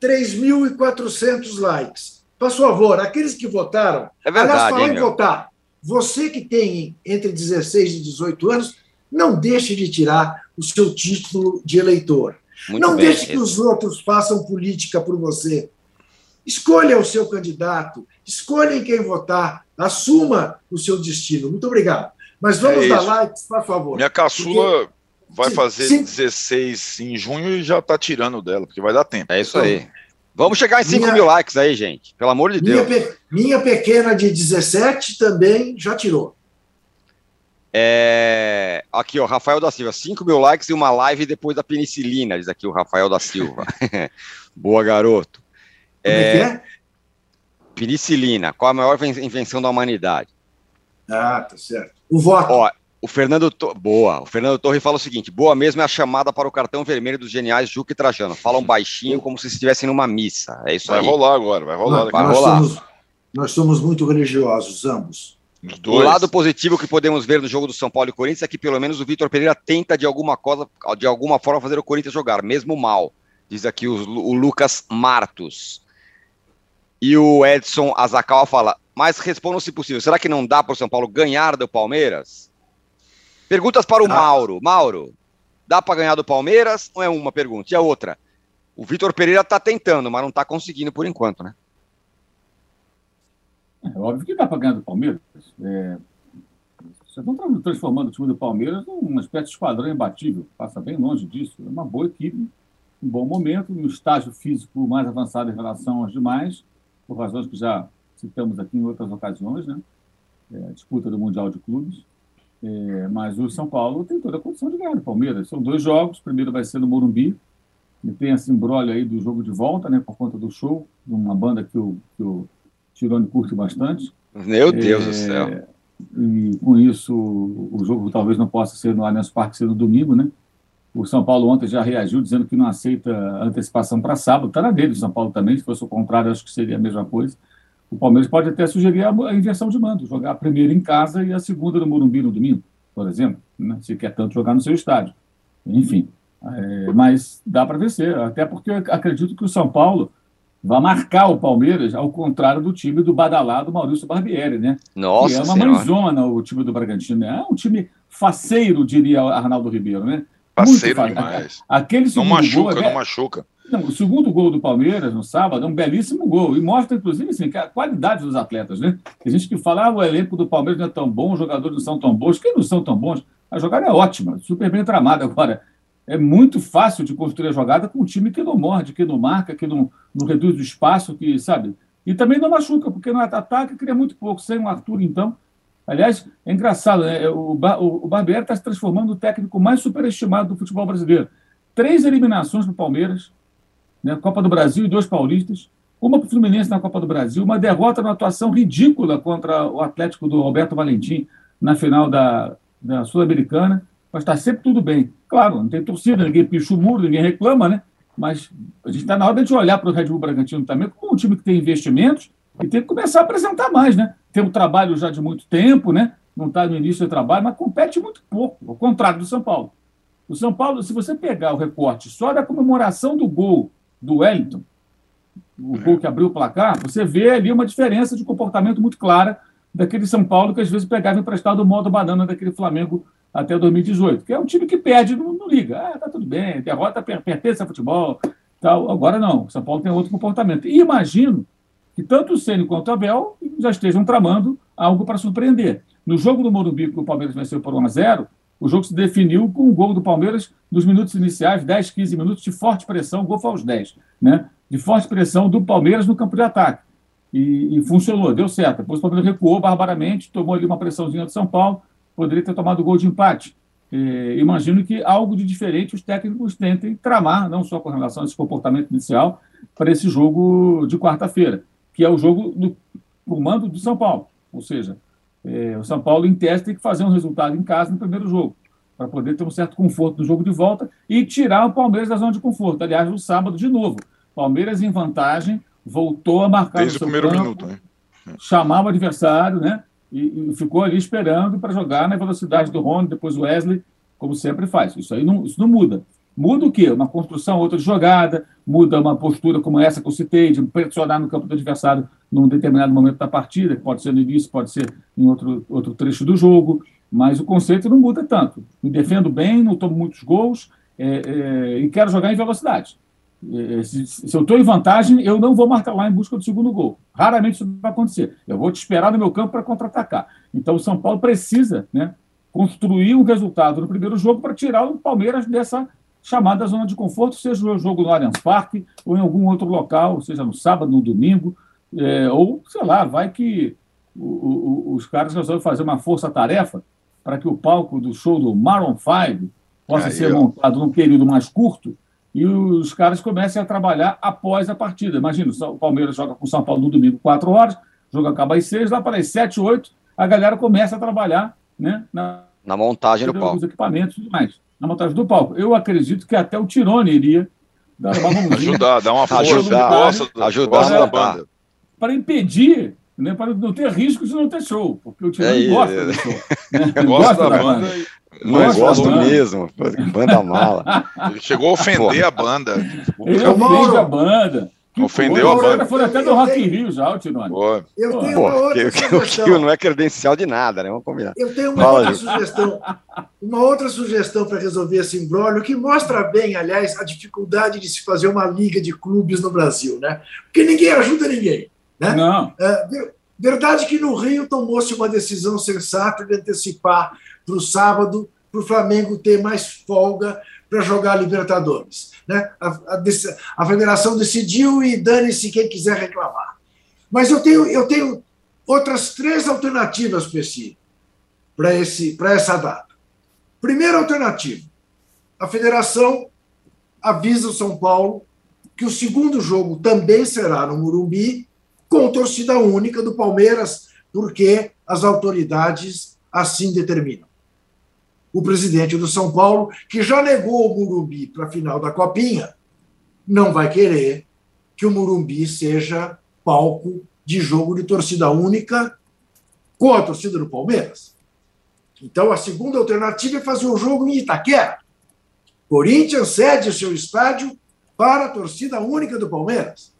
3.400 likes. Por favor, aqueles que votaram, é verdade, aliás, falar em votar, você que tem entre 16 e 18 anos, não deixe de tirar o seu título de eleitor. Muito não bem, deixe que os outros façam política por você. Escolha o seu candidato, escolha em quem votar, assuma o seu destino. Muito obrigado. Mas vamos é dar likes, por favor. Minha caçula porque... vai fazer sim. 16 em junho e já está tirando dela, porque vai dar tempo. É isso aí. Vamos chegar em 5 minha... mil likes aí, gente. Pelo amor de minha Deus. Pe... Minha pequena de 17 também já tirou. É... Aqui, ó, Rafael da Silva, 5 mil likes e uma live depois da penicilina, diz aqui o Rafael da Silva. Boa, garoto. Como é, é que é? Penicilina, qual a maior invenção da humanidade? Ah, tá certo. O voto. Ó, o Fernando to... Boa. O Fernando Torre fala o seguinte: boa mesmo é a chamada para o cartão vermelho dos geniais Juca e Trajano. Falam baixinho como se estivessem numa missa. É isso vai aí. Vai rolar agora, vai rolar. Não, vai nós rolar. Somos, nós somos muito religiosos, ambos. O lado positivo que podemos ver no jogo do São Paulo e Corinthians é que pelo menos o Vitor Pereira tenta de alguma, coisa, de alguma forma fazer o Corinthians jogar, mesmo mal. Diz aqui o, o Lucas Martos. E o Edson Azacal fala: mas respondam se possível, será que não dá para o São Paulo ganhar do Palmeiras? Perguntas para o ah. Mauro. Mauro, dá para ganhar do Palmeiras? Não é uma pergunta. E a outra? O Vitor Pereira está tentando, mas não está conseguindo por enquanto, né? É óbvio que dá para ganhar do Palmeiras. É... Vocês estão transformando o time do Palmeiras numa espécie de esquadrão imbatível. Passa bem longe disso. É uma boa equipe, um bom momento, no estágio físico mais avançado em relação aos demais, por razões que já citamos aqui em outras ocasiões, né? É, disputa do Mundial de Clubes. É, mas o São Paulo tem toda a condição de ganhar o Palmeiras. São dois jogos, o primeiro vai ser no Morumbi, e tem esse embrólio aí do jogo de volta, né, por conta do show, de uma banda que o, que o Tirone curte bastante. Meu Deus é, do céu! E com isso, o jogo talvez não possa ser no Allianz Parque, ser no domingo, né? O São Paulo ontem já reagiu dizendo que não aceita antecipação para sábado. Está na dele, o São Paulo também. Se fosse o contrário, acho que seria a mesma coisa. O Palmeiras pode até sugerir a, inversão de mando, jogar a primeira em casa e a segunda no Morumbi no domingo, por exemplo, né? se quer tanto jogar no seu estádio. Enfim, é, mas dá para vencer, até porque acredito que o São Paulo vai marcar o Palmeiras, ao contrário do time do badalado Maurício Barbieri, né? Nossa que é uma senhora. mãezona o time do Bragantino, né? É um time faceiro, diria Arnaldo Ribeiro, né? Faceiro demais. Aquele não machuca, é, não machuca. Não, o segundo gol do Palmeiras no sábado é um belíssimo gol e mostra, inclusive, assim, a qualidade dos atletas. Né? Tem gente que fala ah, o elenco do Palmeiras não é tão bom, os jogadores não são tão bons. Quem não são tão bons? A jogada é ótima, super bem tramada. Agora, é muito fácil de construir a jogada com um time que não morde, que não marca, que não, não reduz o espaço, que sabe. E também não machuca, porque no ataque cria muito pouco. Sem o Arthur, então. Aliás, é engraçado, né? o, o, o Barbieri está se transformando no técnico mais superestimado do futebol brasileiro. Três eliminações para Palmeiras, né? Copa do Brasil e dois paulistas, uma para o Fluminense na Copa do Brasil, uma derrota na atuação ridícula contra o Atlético do Roberto Valentim na final da, da Sul-Americana, mas está sempre tudo bem. Claro, não tem torcida, ninguém picha o muro, ninguém reclama, né? Mas a gente está na hora de olhar para o Red Bull Bragantino também como um time que tem investimentos e tem que começar a apresentar mais, né? Tem um trabalho já de muito tempo, né? Não está no início do trabalho, mas compete muito pouco, ao contrário do São Paulo. O São Paulo, se você pegar o recorte só da comemoração do gol do Wellington, o gol que abriu o placar, você vê ali uma diferença de comportamento muito clara daquele São Paulo que às vezes pegava emprestado o modo banana daquele Flamengo até 2018, que é um time que perde, não, liga. Ah, tá tudo bem, derrota pertence a futebol. Tal. Agora não, o São Paulo tem outro comportamento. E imagino que tanto o Ceni quanto o Abel já estejam tramando algo para surpreender. No jogo do Morumbi, que o Palmeiras venceu por 1 a 0 o jogo se definiu com o gol do Palmeiras nos minutos iniciais, 10, 15 minutos de forte pressão, o gol foi aos 10, né? De forte pressão do Palmeiras no campo de ataque. E, e funcionou, deu certo. Depois o Palmeiras recuou barbaramente, tomou ali uma pressãozinha do São Paulo, poderia ter tomado o gol de empate. É, imagino que algo de diferente os técnicos tentem tramar, não só com relação a esse comportamento inicial, para esse jogo de quarta-feira, que é o jogo do comando do São Paulo. Ou seja, é, o São Paulo, em teste, tem que fazer um resultado em casa no primeiro jogo, para poder ter um certo conforto no jogo de volta e tirar o Palmeiras da zona de conforto. Aliás, no sábado, de novo, Palmeiras em vantagem, voltou a marcar Desde o primeiro campo, minuto, né? chamar o adversário, né? E, e ficou ali esperando para jogar na velocidade do Rony, depois o Wesley, como sempre faz. Isso aí não, isso não muda. Muda o quê? Uma construção, outra jogada, muda uma postura como essa que eu citei, de pressionar no campo do adversário num determinado momento da partida, pode ser no início, pode ser em outro, outro trecho do jogo, mas o conceito não muda tanto. Me defendo bem, não tomo muitos gols é, é, e quero jogar em velocidade. É, se, se, eu estou em vantagem, eu não vou marcar lá em busca do segundo gol. Raramente isso vai acontecer. Eu vou te esperar no meu campo para contra-atacar. Então o São Paulo precisa né, construir um resultado no primeiro jogo para tirar o Palmeiras dessa chamada zona de conforto, seja o jogo no Allianz Parque ou em algum outro local, seja no sábado, no domingo, é, ou, sei lá, vai que o, o, os caras resolvem fazer uma força-tarefa para que o palco do show do Maroon 5 possa Aí, ser ó. montado num período mais curto e os caras comecem a trabalhar após a partida. Imagina, o Palmeiras joga com o São Paulo no domingo, 4 horas, o jogo acaba às 6, lá para as 7, 8, a galera começa a trabalhar né, na, na montagem do palco. Os equipamentos e tudo mais na montagem do palco. Eu acredito que até o Tirone iria dar uma mãozinha. ajudar, dar uma força. Ajudar, ajudar a banda. Para impedir, né, para não ter risco de não ter show, porque o Tirone é, gosta é. do show. Né? Gosta, gosta da, banda. banda. Não gosto mesmo, banda mala. Ele chegou a ofender a banda. Ele ofende a banda. Ofendeu a banda. Foram até do Rock in Rio já, o Tirone. Eu tenho uma outra que, sugestão. Que não é credencial de nada, né? Vamos combinar. Eu tenho uma Fala, outra sugestão. Uma outra sugestão para resolver esse imbróglio, que mostra bem, aliás, a dificuldade de se fazer uma liga de clubes no Brasil, né? Porque ninguém ajuda ninguém. Né? Não. É, verdade que no Rio tomou-se uma decisão sensata de antecipar para o sábado, para o Flamengo ter mais folga para jogar Libertadores. Né? A, a, a federação decidiu e dane-se quem quiser reclamar. Mas eu tenho, eu tenho outras três alternativas para esse para essa data. Primeira alternativa: a federação avisa o São Paulo que o segundo jogo também será no Murumbi, com torcida única do Palmeiras, porque as autoridades assim determinam o presidente do São Paulo, que já negou o Murumbi para a final da Copinha, não vai querer que o Murumbi seja palco de jogo de torcida única com a torcida do Palmeiras. Então, a segunda alternativa é fazer o um jogo em Itaquera. Corinthians cede seu estádio para a torcida única do Palmeiras.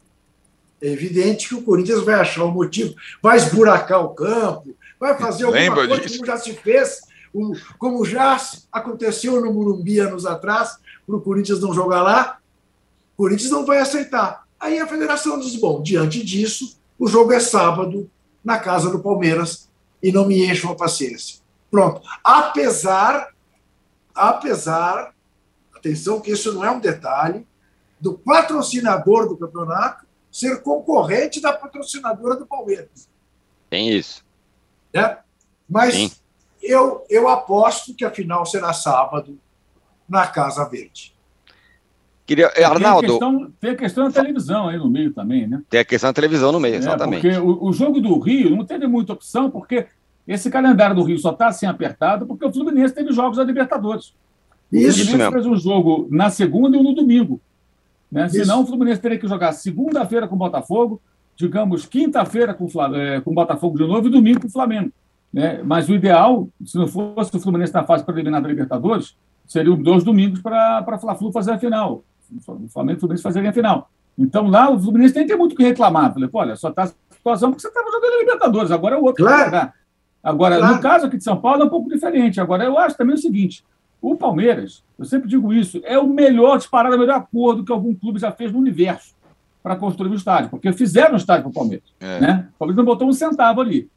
É evidente que o Corinthians vai achar um motivo, vai esburacar o campo, vai fazer alguma Lembra coisa disso? como já se fez como já aconteceu no Murumbi anos atrás, para o Corinthians não jogar lá, o Corinthians não vai aceitar. Aí a federação diz: bom, diante disso, o jogo é sábado, na casa do Palmeiras, e não me encham a paciência. Pronto. Apesar, apesar, atenção que isso não é um detalhe, do patrocinador do campeonato ser concorrente da patrocinadora do Palmeiras. Tem isso. Né? Mas Sim eu, eu aposto que a final será sábado na Casa Verde. Queria, Arnaldo. Tem a, questão, tem a questão da televisão aí no meio também, né? Tem a questão da televisão no meio, é, exatamente. Porque o, o, jogo do Rio não teve muita opção, porque esse calendário do Rio só está assim apertado porque o Fluminense teve jogos da Libertadores. Isso, o Fluminense fez um jogo na segunda e um no domingo. Né? Senão o Fluminense teria que jogar segunda-feira com o Botafogo, digamos, quinta-feira com, é, com o Botafogo de novo e domingo com o Flamengo. Né? Mas o ideal, se não fosse o Fluminense na fase preliminar da Libertadores, seriam dois domingos para a Fla-Flu fazer a final. O Flamengo e o Fluminense fazerem a final. Então lá o Fluminense tem, tem muito o que reclamar. Falei, olha, só está a situação porque você estava jogando a Libertadores, agora é o outro claro. que vai jogar. Agora, claro. no caso aqui de São Paulo, é um pouco diferente. Agora, eu acho também o seguinte: o Palmeiras, eu sempre digo isso, é o melhor disparado, o melhor acordo que algum clube já fez no universo para construir o estádio, porque fizeram o estádio para o Palmeiras. É. Né? O Palmeiras não botou um centavo ali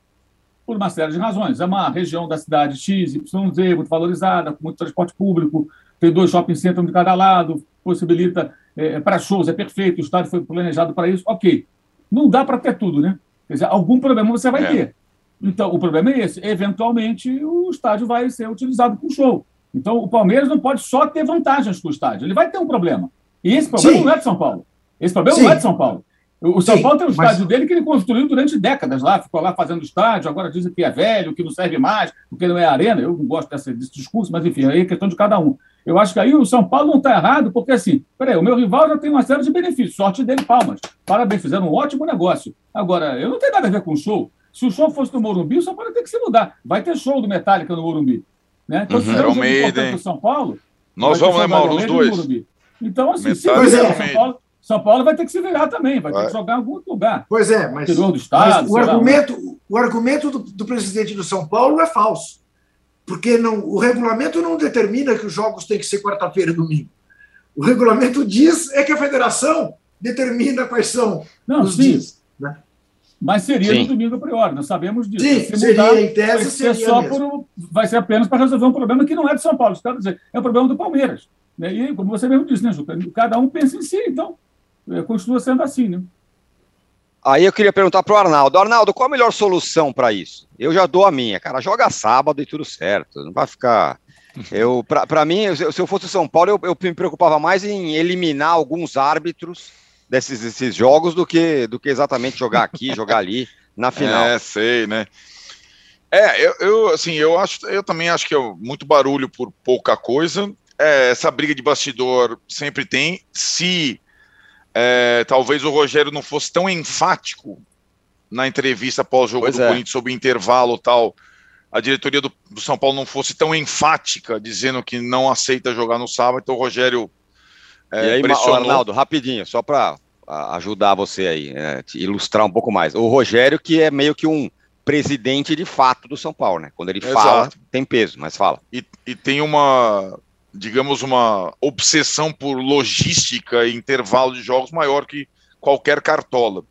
por uma série de razões. É uma região da cidade X, Y, Z, muito valorizada, com muito transporte público, tem dois shopping centers de cada lado, possibilita é, para shows, é perfeito, o estádio foi planejado para isso, ok. Não dá para ter tudo, né? Quer dizer, algum problema você vai é. ter. Então, o problema é esse. Eventualmente, o estádio vai ser utilizado para show. Então, o Palmeiras não pode só ter vantagens com o estádio. Ele vai ter um problema. E esse problema Sim. não é de São Paulo. Esse problema Sim. não é de São Paulo. O São Sim, Paulo tem um estádio mas... dele que ele construiu durante décadas lá, ficou lá fazendo estádio, agora dizem que é velho, que não serve mais, porque não é arena. Eu não gosto desse, desse discurso, mas enfim, aí é questão de cada um. Eu acho que aí o São Paulo não está errado, porque assim, peraí, o meu rival já tem uma série de benefícios, sorte dele, palmas. Parabéns, fizeram um ótimo negócio. Agora, eu não tenho nada a ver com o show. Se o show fosse no Morumbi, o São Paulo tem que se mudar. Vai ter show do Metallica no Morumbi. Né? Então, uhum. um São Paulo, Nós vamos, né, Mauro? Os dois. Então, assim, se é. São, Paulo, São Paulo vai ter que se virar também, vai, vai. ter que jogar em algum lugar. Pois é, mas, do estado, mas o, argumento, o argumento do, do presidente do São Paulo é falso. Porque não, o regulamento não determina que os jogos têm que ser quarta-feira e domingo. O regulamento diz é que a federação determina quais são não, os sim. dias. Né? Mas seria sim. no domingo a priori, nós sabemos disso. Sim, Se seria mudar, em tese, vai ser, só por, vai ser apenas para resolver um problema que não é de São Paulo. Quer dizer, é o problema do Palmeiras. Né? E, como você mesmo disse, né, Juca? Cada um pensa em si, então é, continua sendo assim, né? Aí eu queria perguntar para o Arnaldo. Arnaldo, qual a melhor solução para isso? Eu já dou a minha, cara. Joga sábado e tudo certo. Não vai ficar eu, para mim, se eu fosse São Paulo, eu, eu, me preocupava mais em eliminar alguns árbitros desses, desses jogos do que, do que exatamente jogar aqui, jogar ali na final. É, sei, né? É, eu, eu, assim, eu acho, eu também acho que é muito barulho por pouca coisa. É, essa briga de bastidor sempre tem. Se é, talvez o Rogério não fosse tão enfático na entrevista pós-jogo do é. Corinthians sobre intervalo tal, a diretoria do, do, São Paulo não fosse tão enfática dizendo que não aceita jogar no sábado, então o Rogério é, e aí, pressionou... Arnaldo, rapidinho, só para ajudar você aí, é, ilustrar um pouco mais. O Rogério, que é meio que um presidente de fato do São Paulo, né? Quando ele Exato. fala, tem peso, mas fala. E, e tem uma, digamos, uma obsessão por logística e intervalo de jogos maior que qualquer cartola.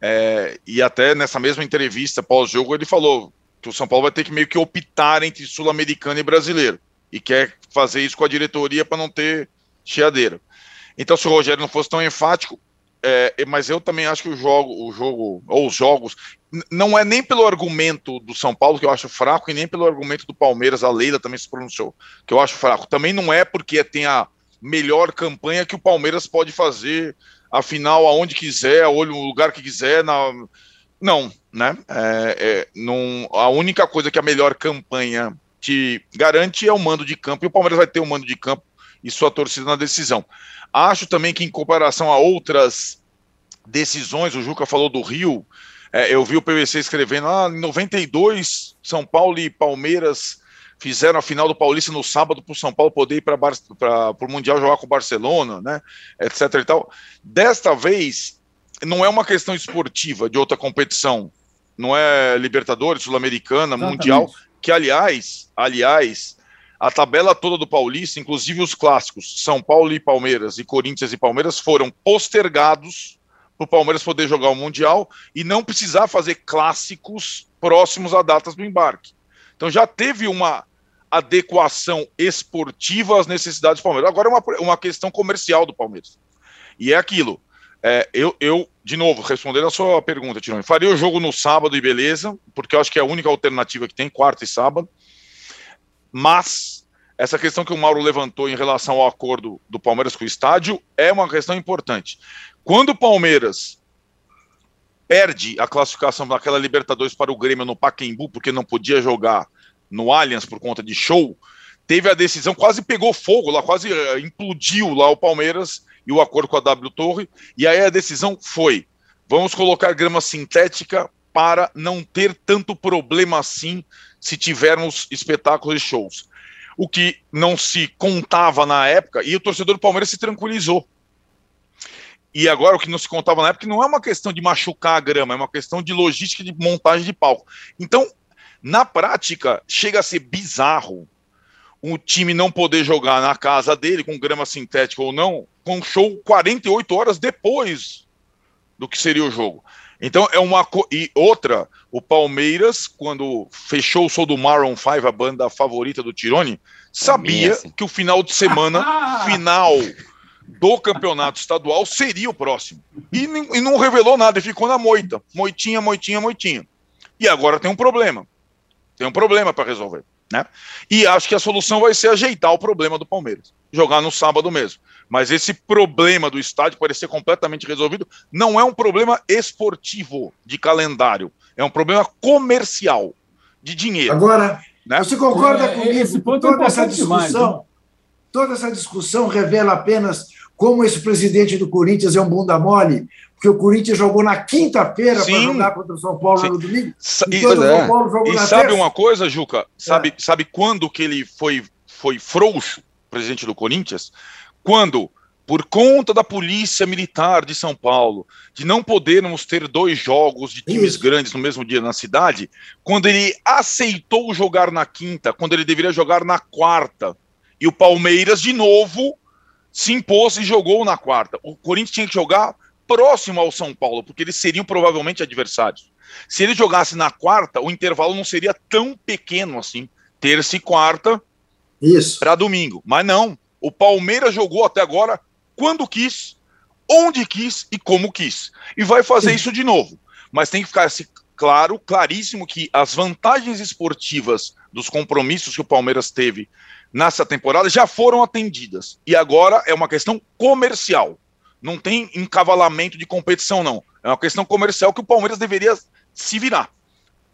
É, e até nessa mesma entrevista pós-jogo ele falou: que o São Paulo vai ter que meio que optar entre sul-americano e brasileiro. E quer fazer isso com a diretoria para não ter chiadeira. Então, se o Rogério não fosse tão enfático, é, mas eu também acho que o jogo, o jogo, ou os jogos, não é nem pelo argumento do São Paulo, que eu acho fraco, e nem pelo argumento do Palmeiras, a Leila também se pronunciou, que eu acho fraco. Também não é porque tem a melhor campanha que o Palmeiras pode fazer, afinal, aonde quiser, olho no lugar que quiser, na, não, né? É, é, a única coisa que a melhor campanha te garante é o mando de campo, e o Palmeiras vai ter o mando de campo e sua torcida na decisão. Acho também que, em comparação a outras decisões, o Juca falou do Rio, é, eu vi o PVC escrevendo: ah, em 92, São Paulo e Palmeiras fizeram a final do Paulista no sábado para o São Paulo poder ir para o Mundial jogar com o Barcelona, né? Etc. e tal. Desta vez, não é uma questão esportiva de outra competição, não é Libertadores, Sul-Americana, Mundial, que aliás, aliás, a tabela toda do Paulista, inclusive os clássicos, São Paulo e Palmeiras e Corinthians e Palmeiras foram postergados para o Palmeiras poder jogar o Mundial e não precisar fazer clássicos próximos a datas do embarque. Então já teve uma adequação esportiva às necessidades do Palmeiras. Agora é uma, uma questão comercial do Palmeiras. E é aquilo. É, eu, eu, de novo, respondendo a sua pergunta, Tirone, faria o jogo no sábado e beleza, porque eu acho que é a única alternativa que tem, quarta e sábado. Mas essa questão que o Mauro levantou em relação ao acordo do Palmeiras com o estádio é uma questão importante. Quando o Palmeiras perde a classificação daquela Libertadores para o Grêmio no Pacaembu, porque não podia jogar no Allianz por conta de show, teve a decisão, quase pegou fogo lá, quase eh, implodiu lá o Palmeiras e o acordo com a W Torre. E aí a decisão foi: vamos colocar grama sintética para não ter tanto problema assim se tivermos espetáculos e shows. O que não se contava na época, e o torcedor do Palmeiras se tranquilizou. E agora o que não se contava na época não é uma questão de machucar a grama, é uma questão de logística de montagem de palco. Então, na prática, chega a ser bizarro o time não poder jogar na casa dele, com grama sintética ou não, com show 48 horas depois do que seria o jogo. Então é uma e outra, o Palmeiras quando fechou o show do Maroon 5, a banda favorita do Tirone, sabia assim. que o final de semana final do campeonato estadual seria o próximo. E, e não revelou nada, e ficou na moita, moitinha, moitinha, moitinha. E agora tem um problema. Tem um problema para resolver. Né? E acho que a solução vai ser ajeitar o problema do Palmeiras, jogar no sábado mesmo. Mas esse problema do estádio parecer completamente resolvido não é um problema esportivo de calendário, é um problema comercial de dinheiro. Agora, né? você concorda é, comigo? Esse ponto toda é essa discussão, demais, toda essa discussão revela apenas como esse presidente do Corinthians é um bunda mole, porque o Corinthians jogou na quinta-feira para jogar contra o São Paulo Sim. no domingo. E, e, é. e sabe terça. uma coisa, Juca? Sabe, é. sabe quando que ele foi, foi frouxo? presidente do Corinthians, quando, por conta da polícia militar de São Paulo, de não podermos ter dois jogos de times Isso. grandes no mesmo dia na cidade, quando ele aceitou jogar na quinta, quando ele deveria jogar na quarta, e o Palmeiras, de novo, se impôs e jogou na quarta. O Corinthians tinha que jogar próximo ao São Paulo, porque eles seriam provavelmente adversários. Se ele jogasse na quarta, o intervalo não seria tão pequeno assim. Terça e quarta para domingo. Mas não. O Palmeiras jogou até agora quando quis, onde quis e como quis. E vai fazer isso de novo. Mas tem que ficar claro, claríssimo que as vantagens esportivas dos compromissos que o Palmeiras teve nessa temporada já foram atendidas. E agora é uma questão comercial. Não tem encavalamento de competição, não. É uma questão comercial que o Palmeiras deveria se virar.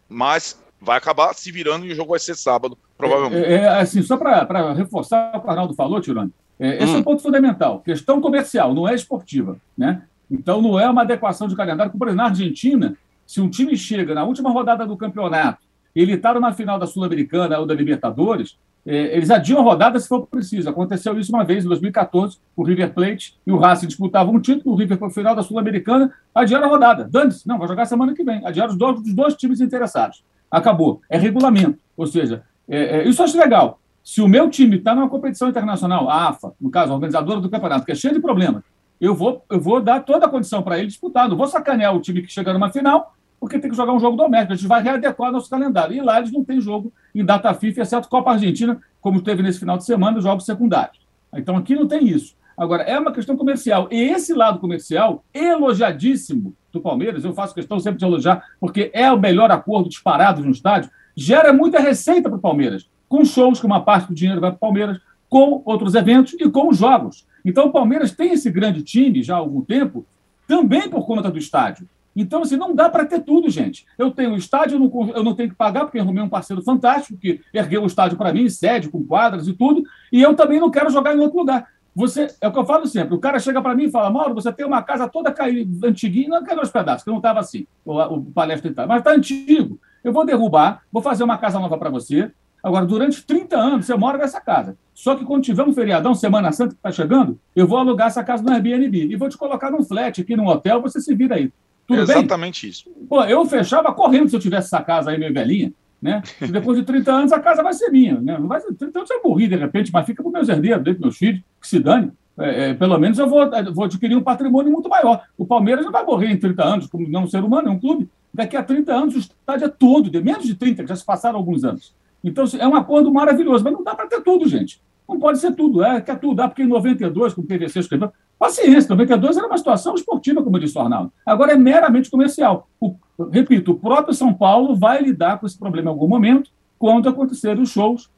Mas vai acabar se virando e o jogo vai ser sábado, provavelmente. É, é, assim, só para reforçar o que o Arnaldo falou, Tirone, é, esse é Hum. um ponto fundamental. Questão comercial, não é esportiva. Né? Então, não é uma adequação de calendário. Como, por exemplo, na Argentina, se um time chega na última rodada do campeonato, ele está numa final da Sul-Americana ou da Libertadores, é, eles adiam a rodada se for preciso. Aconteceu isso uma vez em 2014, o River Plate e o Racing disputavam um título, o River foi final da Sul-Americana, adiaram a rodada. Dane-se, não, vai jogar semana que vem. Adiaram os dois, os dois times interessados. Acabou. É regulamento. Ou seja, é, é, isso acho legal. Se o meu time está numa competição internacional, a AFA, no caso, a organizadora do campeonato, que é cheia de problemas, eu vou, eu vou dar toda a condição para ele disputar. Não vou sacanear o time que chega numa final, porque tem que jogar um jogo doméstico. A gente vai readequar nosso calendário. E lá eles não têm jogo em data FIFA, exceto Copa Argentina, como teve nesse final de semana, os jogos secundários. Então aqui não tem isso. Agora, é uma questão comercial. E esse lado comercial, elogiadíssimo do Palmeiras, eu faço questão sempre de elogiar, porque é o melhor acordo disparado no estádio, gera muita receita para o Palmeiras, com shows que uma parte do dinheiro vai para o Palmeiras, com outros eventos e com os jogos. Então o Palmeiras tem esse grande time já há algum tempo, também por conta do estádio. Então, assim, não dá para ter tudo, gente. Eu tenho o estádio, eu não, eu não tenho que pagar, porque arrumei um parceiro fantástico que ergueu o estádio para mim, sede, com quadras e tudo, e eu também não quero jogar em outro lugar. Você, é o que eu falo sempre, o cara chega para mim e fala, Mauro, você tem uma casa toda caída, antiguinha, não quero os pedaços, que não estava assim, o, o palestra e tal, mas está antigo. Eu vou derrubar, vou fazer uma casa nova para você. Agora, durante 30 anos, você mora nessa casa. Só que quando tiver um feriadão, Semana Santa que está chegando, eu vou alugar essa casa no Airbnb e vou te colocar num flat aqui num hotel, você se vira aí. Tudo bem? Exatamente isso. Pô, eu fechava correndo se eu tivesse essa casa aí, meio velhinha, né? Depois de 30 anos a casa vai ser minha, né? Não vai ser, 30 anos eu morri de repente, mas fica para meus herdeiros, para meus filhos, que se dane. É, é, pelo menos eu vou, eu vou adquirir um patrimônio muito maior. O Palmeiras não vai morrer em 30 anos, como não um ser humano, é um clube. Daqui a 30 anos o estádio é todo, de menos de 30, que já se passaram alguns anos. Então é um acordo maravilhoso, mas não dá para ter tudo, gente. Não pode ser tudo, é, quer tudo. Ah, porque em 92, como o PVC escreveu, paciência, 92 era uma situação esportiva, como disse o Arnaldo. Agora é meramente comercial. O, repito, o próprio São Paulo vai lidar com esse problema em algum momento, quando acontecerem os shows,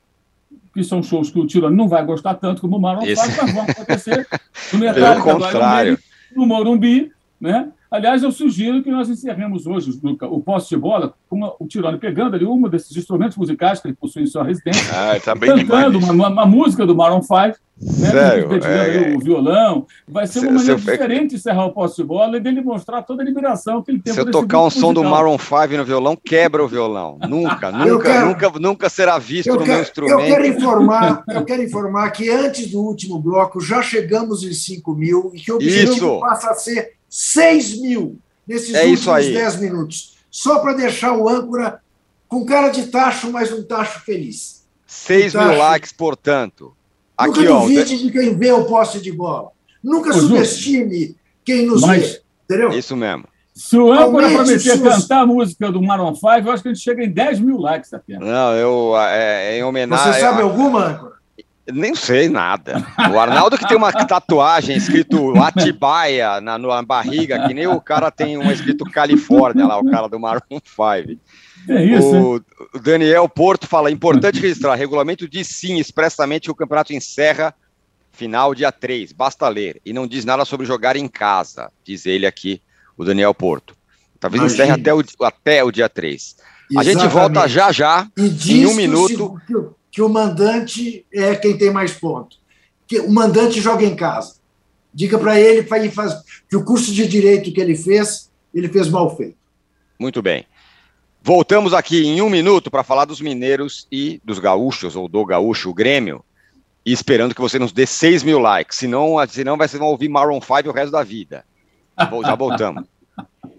que são shows que o Tirone não vai gostar tanto como o Marlon Esse- faz, mas vão acontecer no mercado contrário. no Morumbi, né? Aliás, eu sugiro que nós encerremos hoje Luca, o posse de bola com o Tirone pegando ali um desses instrumentos musicais que ele possui em sua residência, Ah, tá cantando uma, uma- uma música do Maroon 5, né? Sério? É, ali o violão. Vai ser uma Se- maneira se eu- diferente de encerrar o posse de bola e dele mostrar toda a liberação que ele tem Se eu tocar um grupo som do musical. Maroon 5 no violão, quebra o violão. Nunca, Eu nunca, quero- nunca, nunca será visto Eu no meu quero, eu instrumento. quero informar, eu quero informar que antes do último bloco já chegamos em 5 mil e que o objetivo Isso. passa a ser 6 mil nesses É últimos aí. 10 minutos. Só para deixar o âncora com cara de tacho, mas um tacho feliz. 6 mil likes, portanto. Nunca Aqui, ó. duvide de quem vê o poste de bola. Nunca Ô, Ju, subestime quem nos mas- vê. Entendeu? Isso mesmo. Se o âncora prometer suas- cantar a música do Maroon 5, eu acho que a gente chega em 10 mil likes até. Não, eu, é, é em homenagem. Você sabe alguma, âncora? Nem sei nada. O Arnaldo que tem uma tatuagem escrito Atibaia na, na barriga, que nem o cara tem uma escrito Califórnia lá, o cara do Maroon 5. É isso? O, o Daniel Porto fala: importante registrar, regulamento diz sim expressamente que o campeonato encerra final dia 3, basta ler. E não diz nada sobre jogar em casa, diz ele aqui, o Daniel Porto. Talvez Imagina. encerre até o, até o dia 3. A gente volta Exatamente. já já. E em um minuto. seg- que o, que o mandante é quem tem mais ponto. Que o mandante joga em casa. Diga para ele para ele faz que o curso de direito que ele fez, ele fez mal feito. Muito bem. Voltamos aqui em um minuto para falar dos mineiros e dos gaúchos, ou do gaúcho, o Grêmio. e esperando que você nos dê 6 mil likes. Senão, senão vai, vocês vão ouvir Maroon 5 o resto da vida. Já voltamos.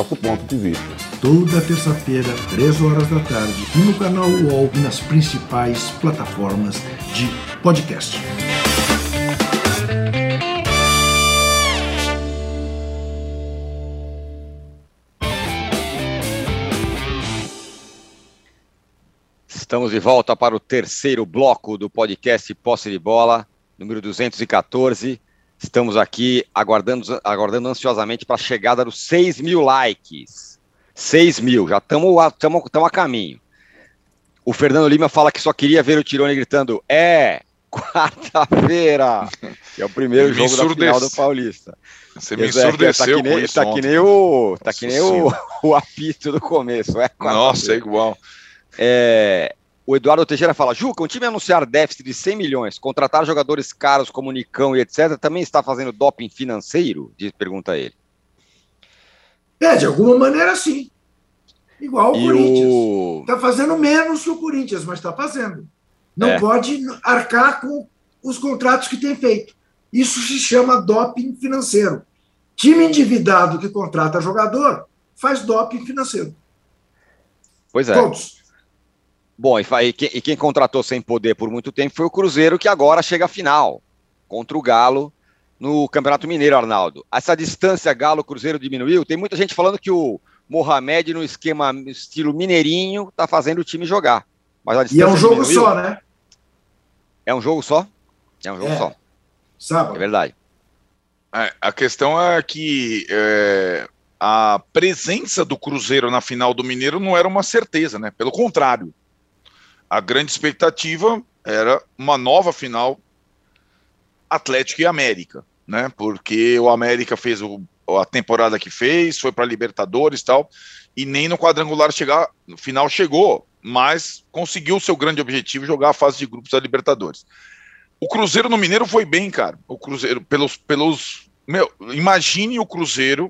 ponto de vista. Toda terça-feira, 3 horas da tarde, no canal UOL e nas principais plataformas de podcast. Estamos de volta para o terceiro bloco do podcast Posse de Bola, número 214. Estamos aqui aguardando, aguardando ansiosamente para a chegada dos 6 mil likes. 6 mil, já estamos a caminho. O Fernando Lima fala que só queria ver o Tirone gritando: É, quarta-feira! Que é o primeiro jogo da final do Paulista. Você me ensurdeceu tá que nem, isso tá que nem o, tá que nem o, o apito do começo. É Nossa, é igual. É, o Eduardo Teixeira fala: Juca, um time anunciar déficit de 100 milhões, contratar jogadores caros como Nicão e etc., também está fazendo doping financeiro? Diz, pergunta ele. É, de alguma maneira sim. Igual o e Corinthians. Está o... fazendo menos que o Corinthians, mas está fazendo. Não é. pode arcar com os contratos que tem feito. Isso se chama doping financeiro. Time endividado que contrata jogador faz doping financeiro. Pois é. Todos. Bom, e, e, quem, e quem contratou sem poder por muito tempo foi o Cruzeiro, que agora chega à final contra o Galo no Campeonato Mineiro, Arnaldo. Essa distância Galo-Cruzeiro diminuiu? Tem muita gente falando que o Mohamed, no esquema estilo mineirinho, está fazendo o time jogar. Mas e é um jogo diminuiu. só, né? É um jogo só? É um jogo é. só. Sábado. É verdade. É, a questão é que é, a presença do Cruzeiro na final do Mineiro não era uma certeza, né? Pelo contrário a grande expectativa era uma nova final Atlético e América, né? Porque o América fez o, a temporada que fez, foi para Libertadores e tal, e nem no quadrangular chegar, no final chegou, mas conseguiu o seu grande objetivo, jogar a fase de grupos da Libertadores. O Cruzeiro no Mineiro foi bem, cara. O Cruzeiro, pelos. pelos meu, imagine o Cruzeiro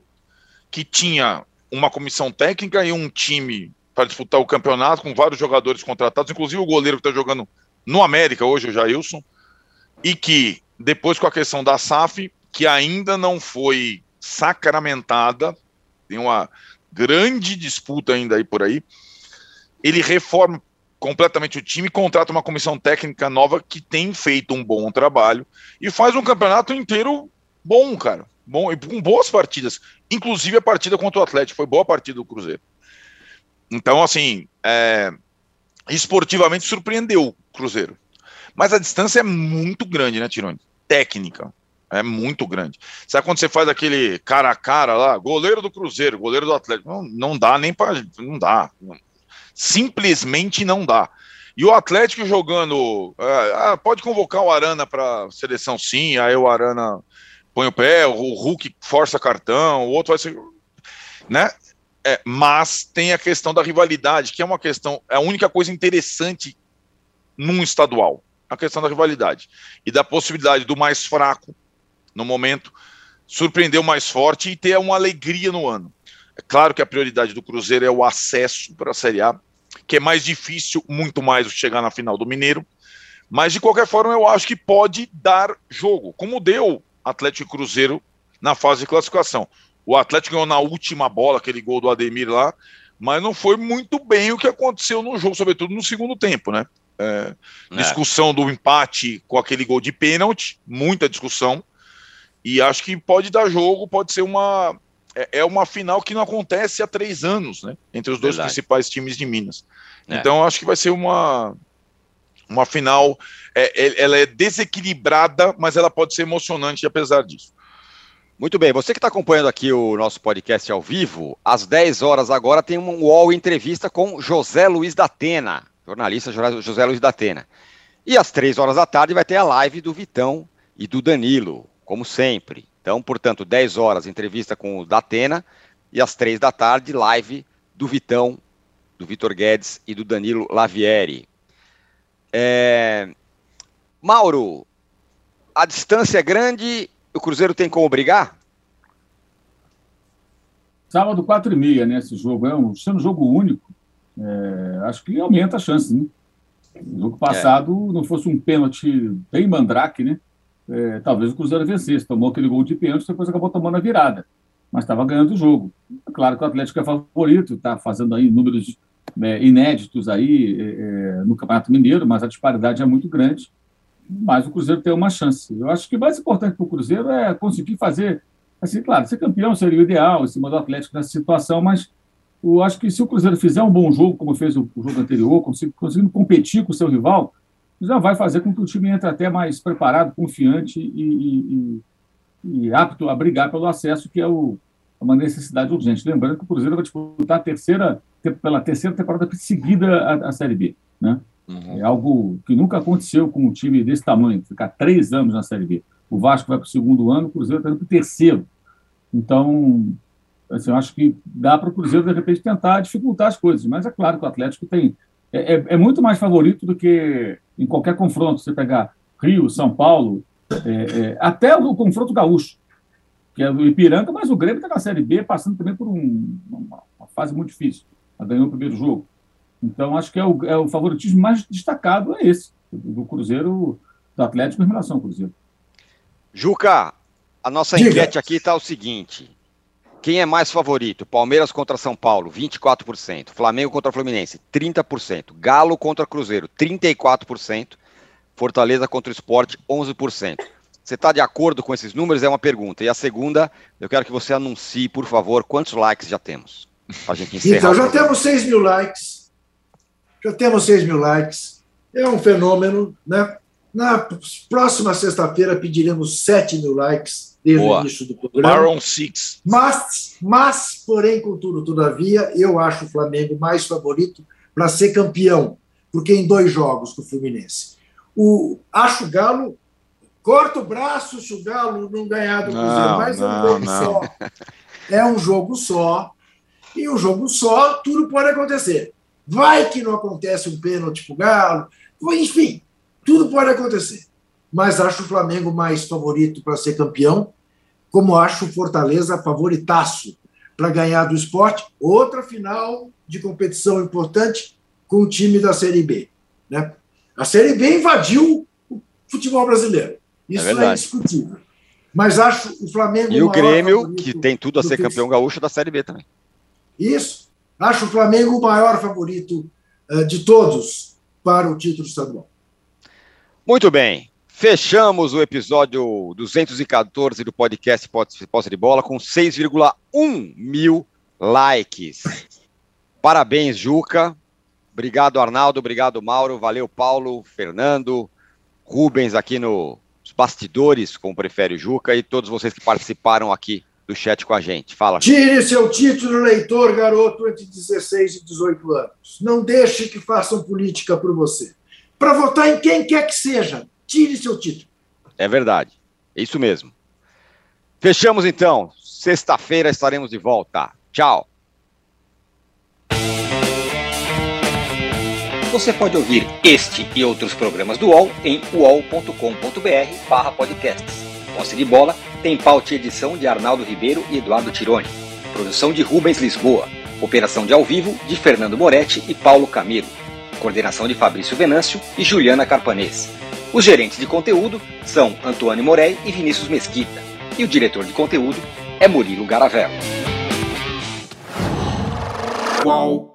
que tinha uma comissão técnica e um time para disputar o campeonato, com vários jogadores contratados, inclusive o goleiro que está jogando no América hoje, o Jailson, e que depois com a questão da SAF, que ainda não foi sacramentada, tem uma grande disputa ainda aí por aí, ele reforma completamente o time, contrata uma comissão técnica nova que tem feito um bom trabalho e faz um campeonato inteiro bom, cara. Bom, e com boas partidas. Inclusive a partida contra o Atlético, foi boa partida do Cruzeiro. Então, assim, é, esportivamente surpreendeu o Cruzeiro. Mas a distância é muito grande, né, Tirone? Técnica. É muito grande. Sabe quando você faz aquele cara a cara lá, goleiro do Cruzeiro, goleiro do Atlético? Não, não dá nem para. Não dá. Simplesmente não dá. E o Atlético jogando. É, ah, pode convocar o Arana para seleção sim, aí o Arana põe o pé, o Hulk força cartão, o outro vai ser. Né? É, mas tem a questão da rivalidade, que é uma questão, é a única coisa interessante num estadual, a questão da rivalidade e da possibilidade do mais fraco no momento surpreender o mais forte e ter uma alegria no ano. É claro que a prioridade do Cruzeiro é o acesso para a Série A, que é mais difícil, muito mais chegar na final do Mineiro, mas de qualquer forma eu acho que pode dar jogo, como deu Atlético e Cruzeiro na fase de classificação. O Atlético ganhou na última bola, aquele gol do Ademir lá, mas não foi muito bem o que aconteceu no jogo, sobretudo no segundo tempo, né? É, é. Discussão do empate com aquele gol de pênalti, muita discussão. E acho que pode dar jogo, pode ser uma. É, é uma final que não acontece há três anos, né? Entre os dois Verdade. principais times de Minas. É. Então acho que vai ser uma, Uma final, é, ela é desequilibrada, mas ela pode ser emocionante apesar disso. Muito bem, você que está acompanhando aqui o nosso podcast ao vivo, às 10 horas agora tem um UOL entrevista com José Luiz da Atena, jornalista José Luiz da Atena. E às 3 horas da tarde vai ter a live do Vitão e do Danilo, como sempre. Então, portanto, 10 horas entrevista com o Datena e às 3 da tarde live do Vitão, do Vitor Guedes e do Danilo Lavieri. É... Mauro, a distância é grande o Cruzeiro tem como brigar? Sábado, 4 e meia, né? Esse jogo. É um, sendo um jogo único, é, acho que aumenta a chance, né? No jogo passado, é. não fosse um pênalti bem mandrake, né? É, talvez o Cruzeiro vencesse. Tomou aquele gol de pênalti, depois acabou tomando a virada. Mas estava ganhando o jogo. É claro que o Atlético é favorito, está fazendo aí números é, inéditos aí é, é, no Campeonato Mineiro, mas a disparidade é muito grande mas o Cruzeiro tem uma chance. Eu acho que o mais importante para o Cruzeiro é conseguir fazer, assim, claro, ser campeão seria o ideal, em cima do Atlético nessa situação, mas eu acho que se o Cruzeiro fizer um bom jogo, como fez o, jogo anterior, conseguindo competir com o seu rival, já vai fazer com que o time entre até mais preparado, confiante e, e, e apto a brigar pelo acesso, que é o, uma necessidade urgente. Lembrando que o Cruzeiro vai disputar a terceira, pela terceira temporada seguida a, a Série B. Né? Uhum. É algo que nunca aconteceu com um time desse tamanho, ficar três anos na Série B. O Vasco vai para o segundo ano, o Cruzeiro está indo para o terceiro. Então, assim, eu acho que dá para o Cruzeiro, de repente, tentar dificultar as coisas. Mas é claro que o Atlético tem. É, é, é muito mais favorito do que em qualquer confronto. Você pegar Rio, São Paulo, é, é até o confronto gaúcho, que é do Ipiranga, mas o Grêmio está na Série B, passando também por um, uma, uma, fase muito difícil. Ganhou o primeiro jogo. Então, acho que é o, é o favoritismo mais destacado é esse, do Cruzeiro, do Atlético em relação ao Cruzeiro. Juca, a nossa Diga. enquete aqui está o seguinte: quem é mais favorito? Palmeiras contra São Paulo, 24%. Flamengo contra Fluminense, 30%. Galo contra Cruzeiro, 34%. Fortaleza contra o Esporte, 11%. Você está de acordo com esses números? É uma pergunta. E a segunda, eu quero que você anuncie, por favor, quantos likes já temos. Para a gente encerrar. Então, já temos 6 mil likes. Já temos 6 mil likes. É um fenômeno, né? Na próxima sexta-feira pediremos 7 mil likes desde Boa. o início do programa. Baron Six. Mas, mas, porém, contudo, todavia, eu acho o Flamengo mais favorito para ser campeão, porque em dois jogos com o Fluminense. O, acho o Galo, corta o braço se o Galo não ganhar do Cruzeiro, mas é um jogo não. só. É um jogo só. E um jogo só, tudo pode acontecer. Vai que não acontece um pênalti para o Galo. Enfim, tudo pode acontecer. Mas acho o Flamengo mais favorito para ser campeão, como acho o Fortaleza favoritaço para ganhar do esporte. Outra final de competição importante com o time da Série B. Né? A Série B invadiu o futebol brasileiro. Isso é, é indiscutível. Mas acho o Flamengo. E o Grêmio, que tem tudo a ser campeão gaúcho da Série B também. Isso. Acho o Flamengo o maior favorito uh, de todos para o título estadual. Muito bem. Fechamos o episódio 214 do podcast Posse de Bola com 6,1 mil likes. Parabéns, Juca. Obrigado, Arnaldo. Obrigado, Mauro. Valeu, Paulo, Fernando, Rubens aqui nos bastidores, como prefere o Juca, e todos vocês que participaram aqui do chat com a gente. Fala. Tire seu título leitor, garoto, entre 16 e 18 anos. Não deixe que façam política por você. Para votar em quem quer que seja, tire seu título. É verdade. É isso mesmo. Fechamos então. Sexta-feira estaremos de volta. Tchau. Você pode ouvir este e outros programas do UOL em uol.com.br/podcasts. Posse de bola tem pauta e edição de Arnaldo Ribeiro e Eduardo Tironi. Produção de Rubens Lisboa. Operação de ao vivo de Fernando Moretti e Paulo Camilo. Coordenação de Fabrício Venâncio e Juliana Carpanês. Os gerentes de conteúdo são Antônio Morei e Vinícius Mesquita. E o diretor de conteúdo é Murilo Garavello. Qual?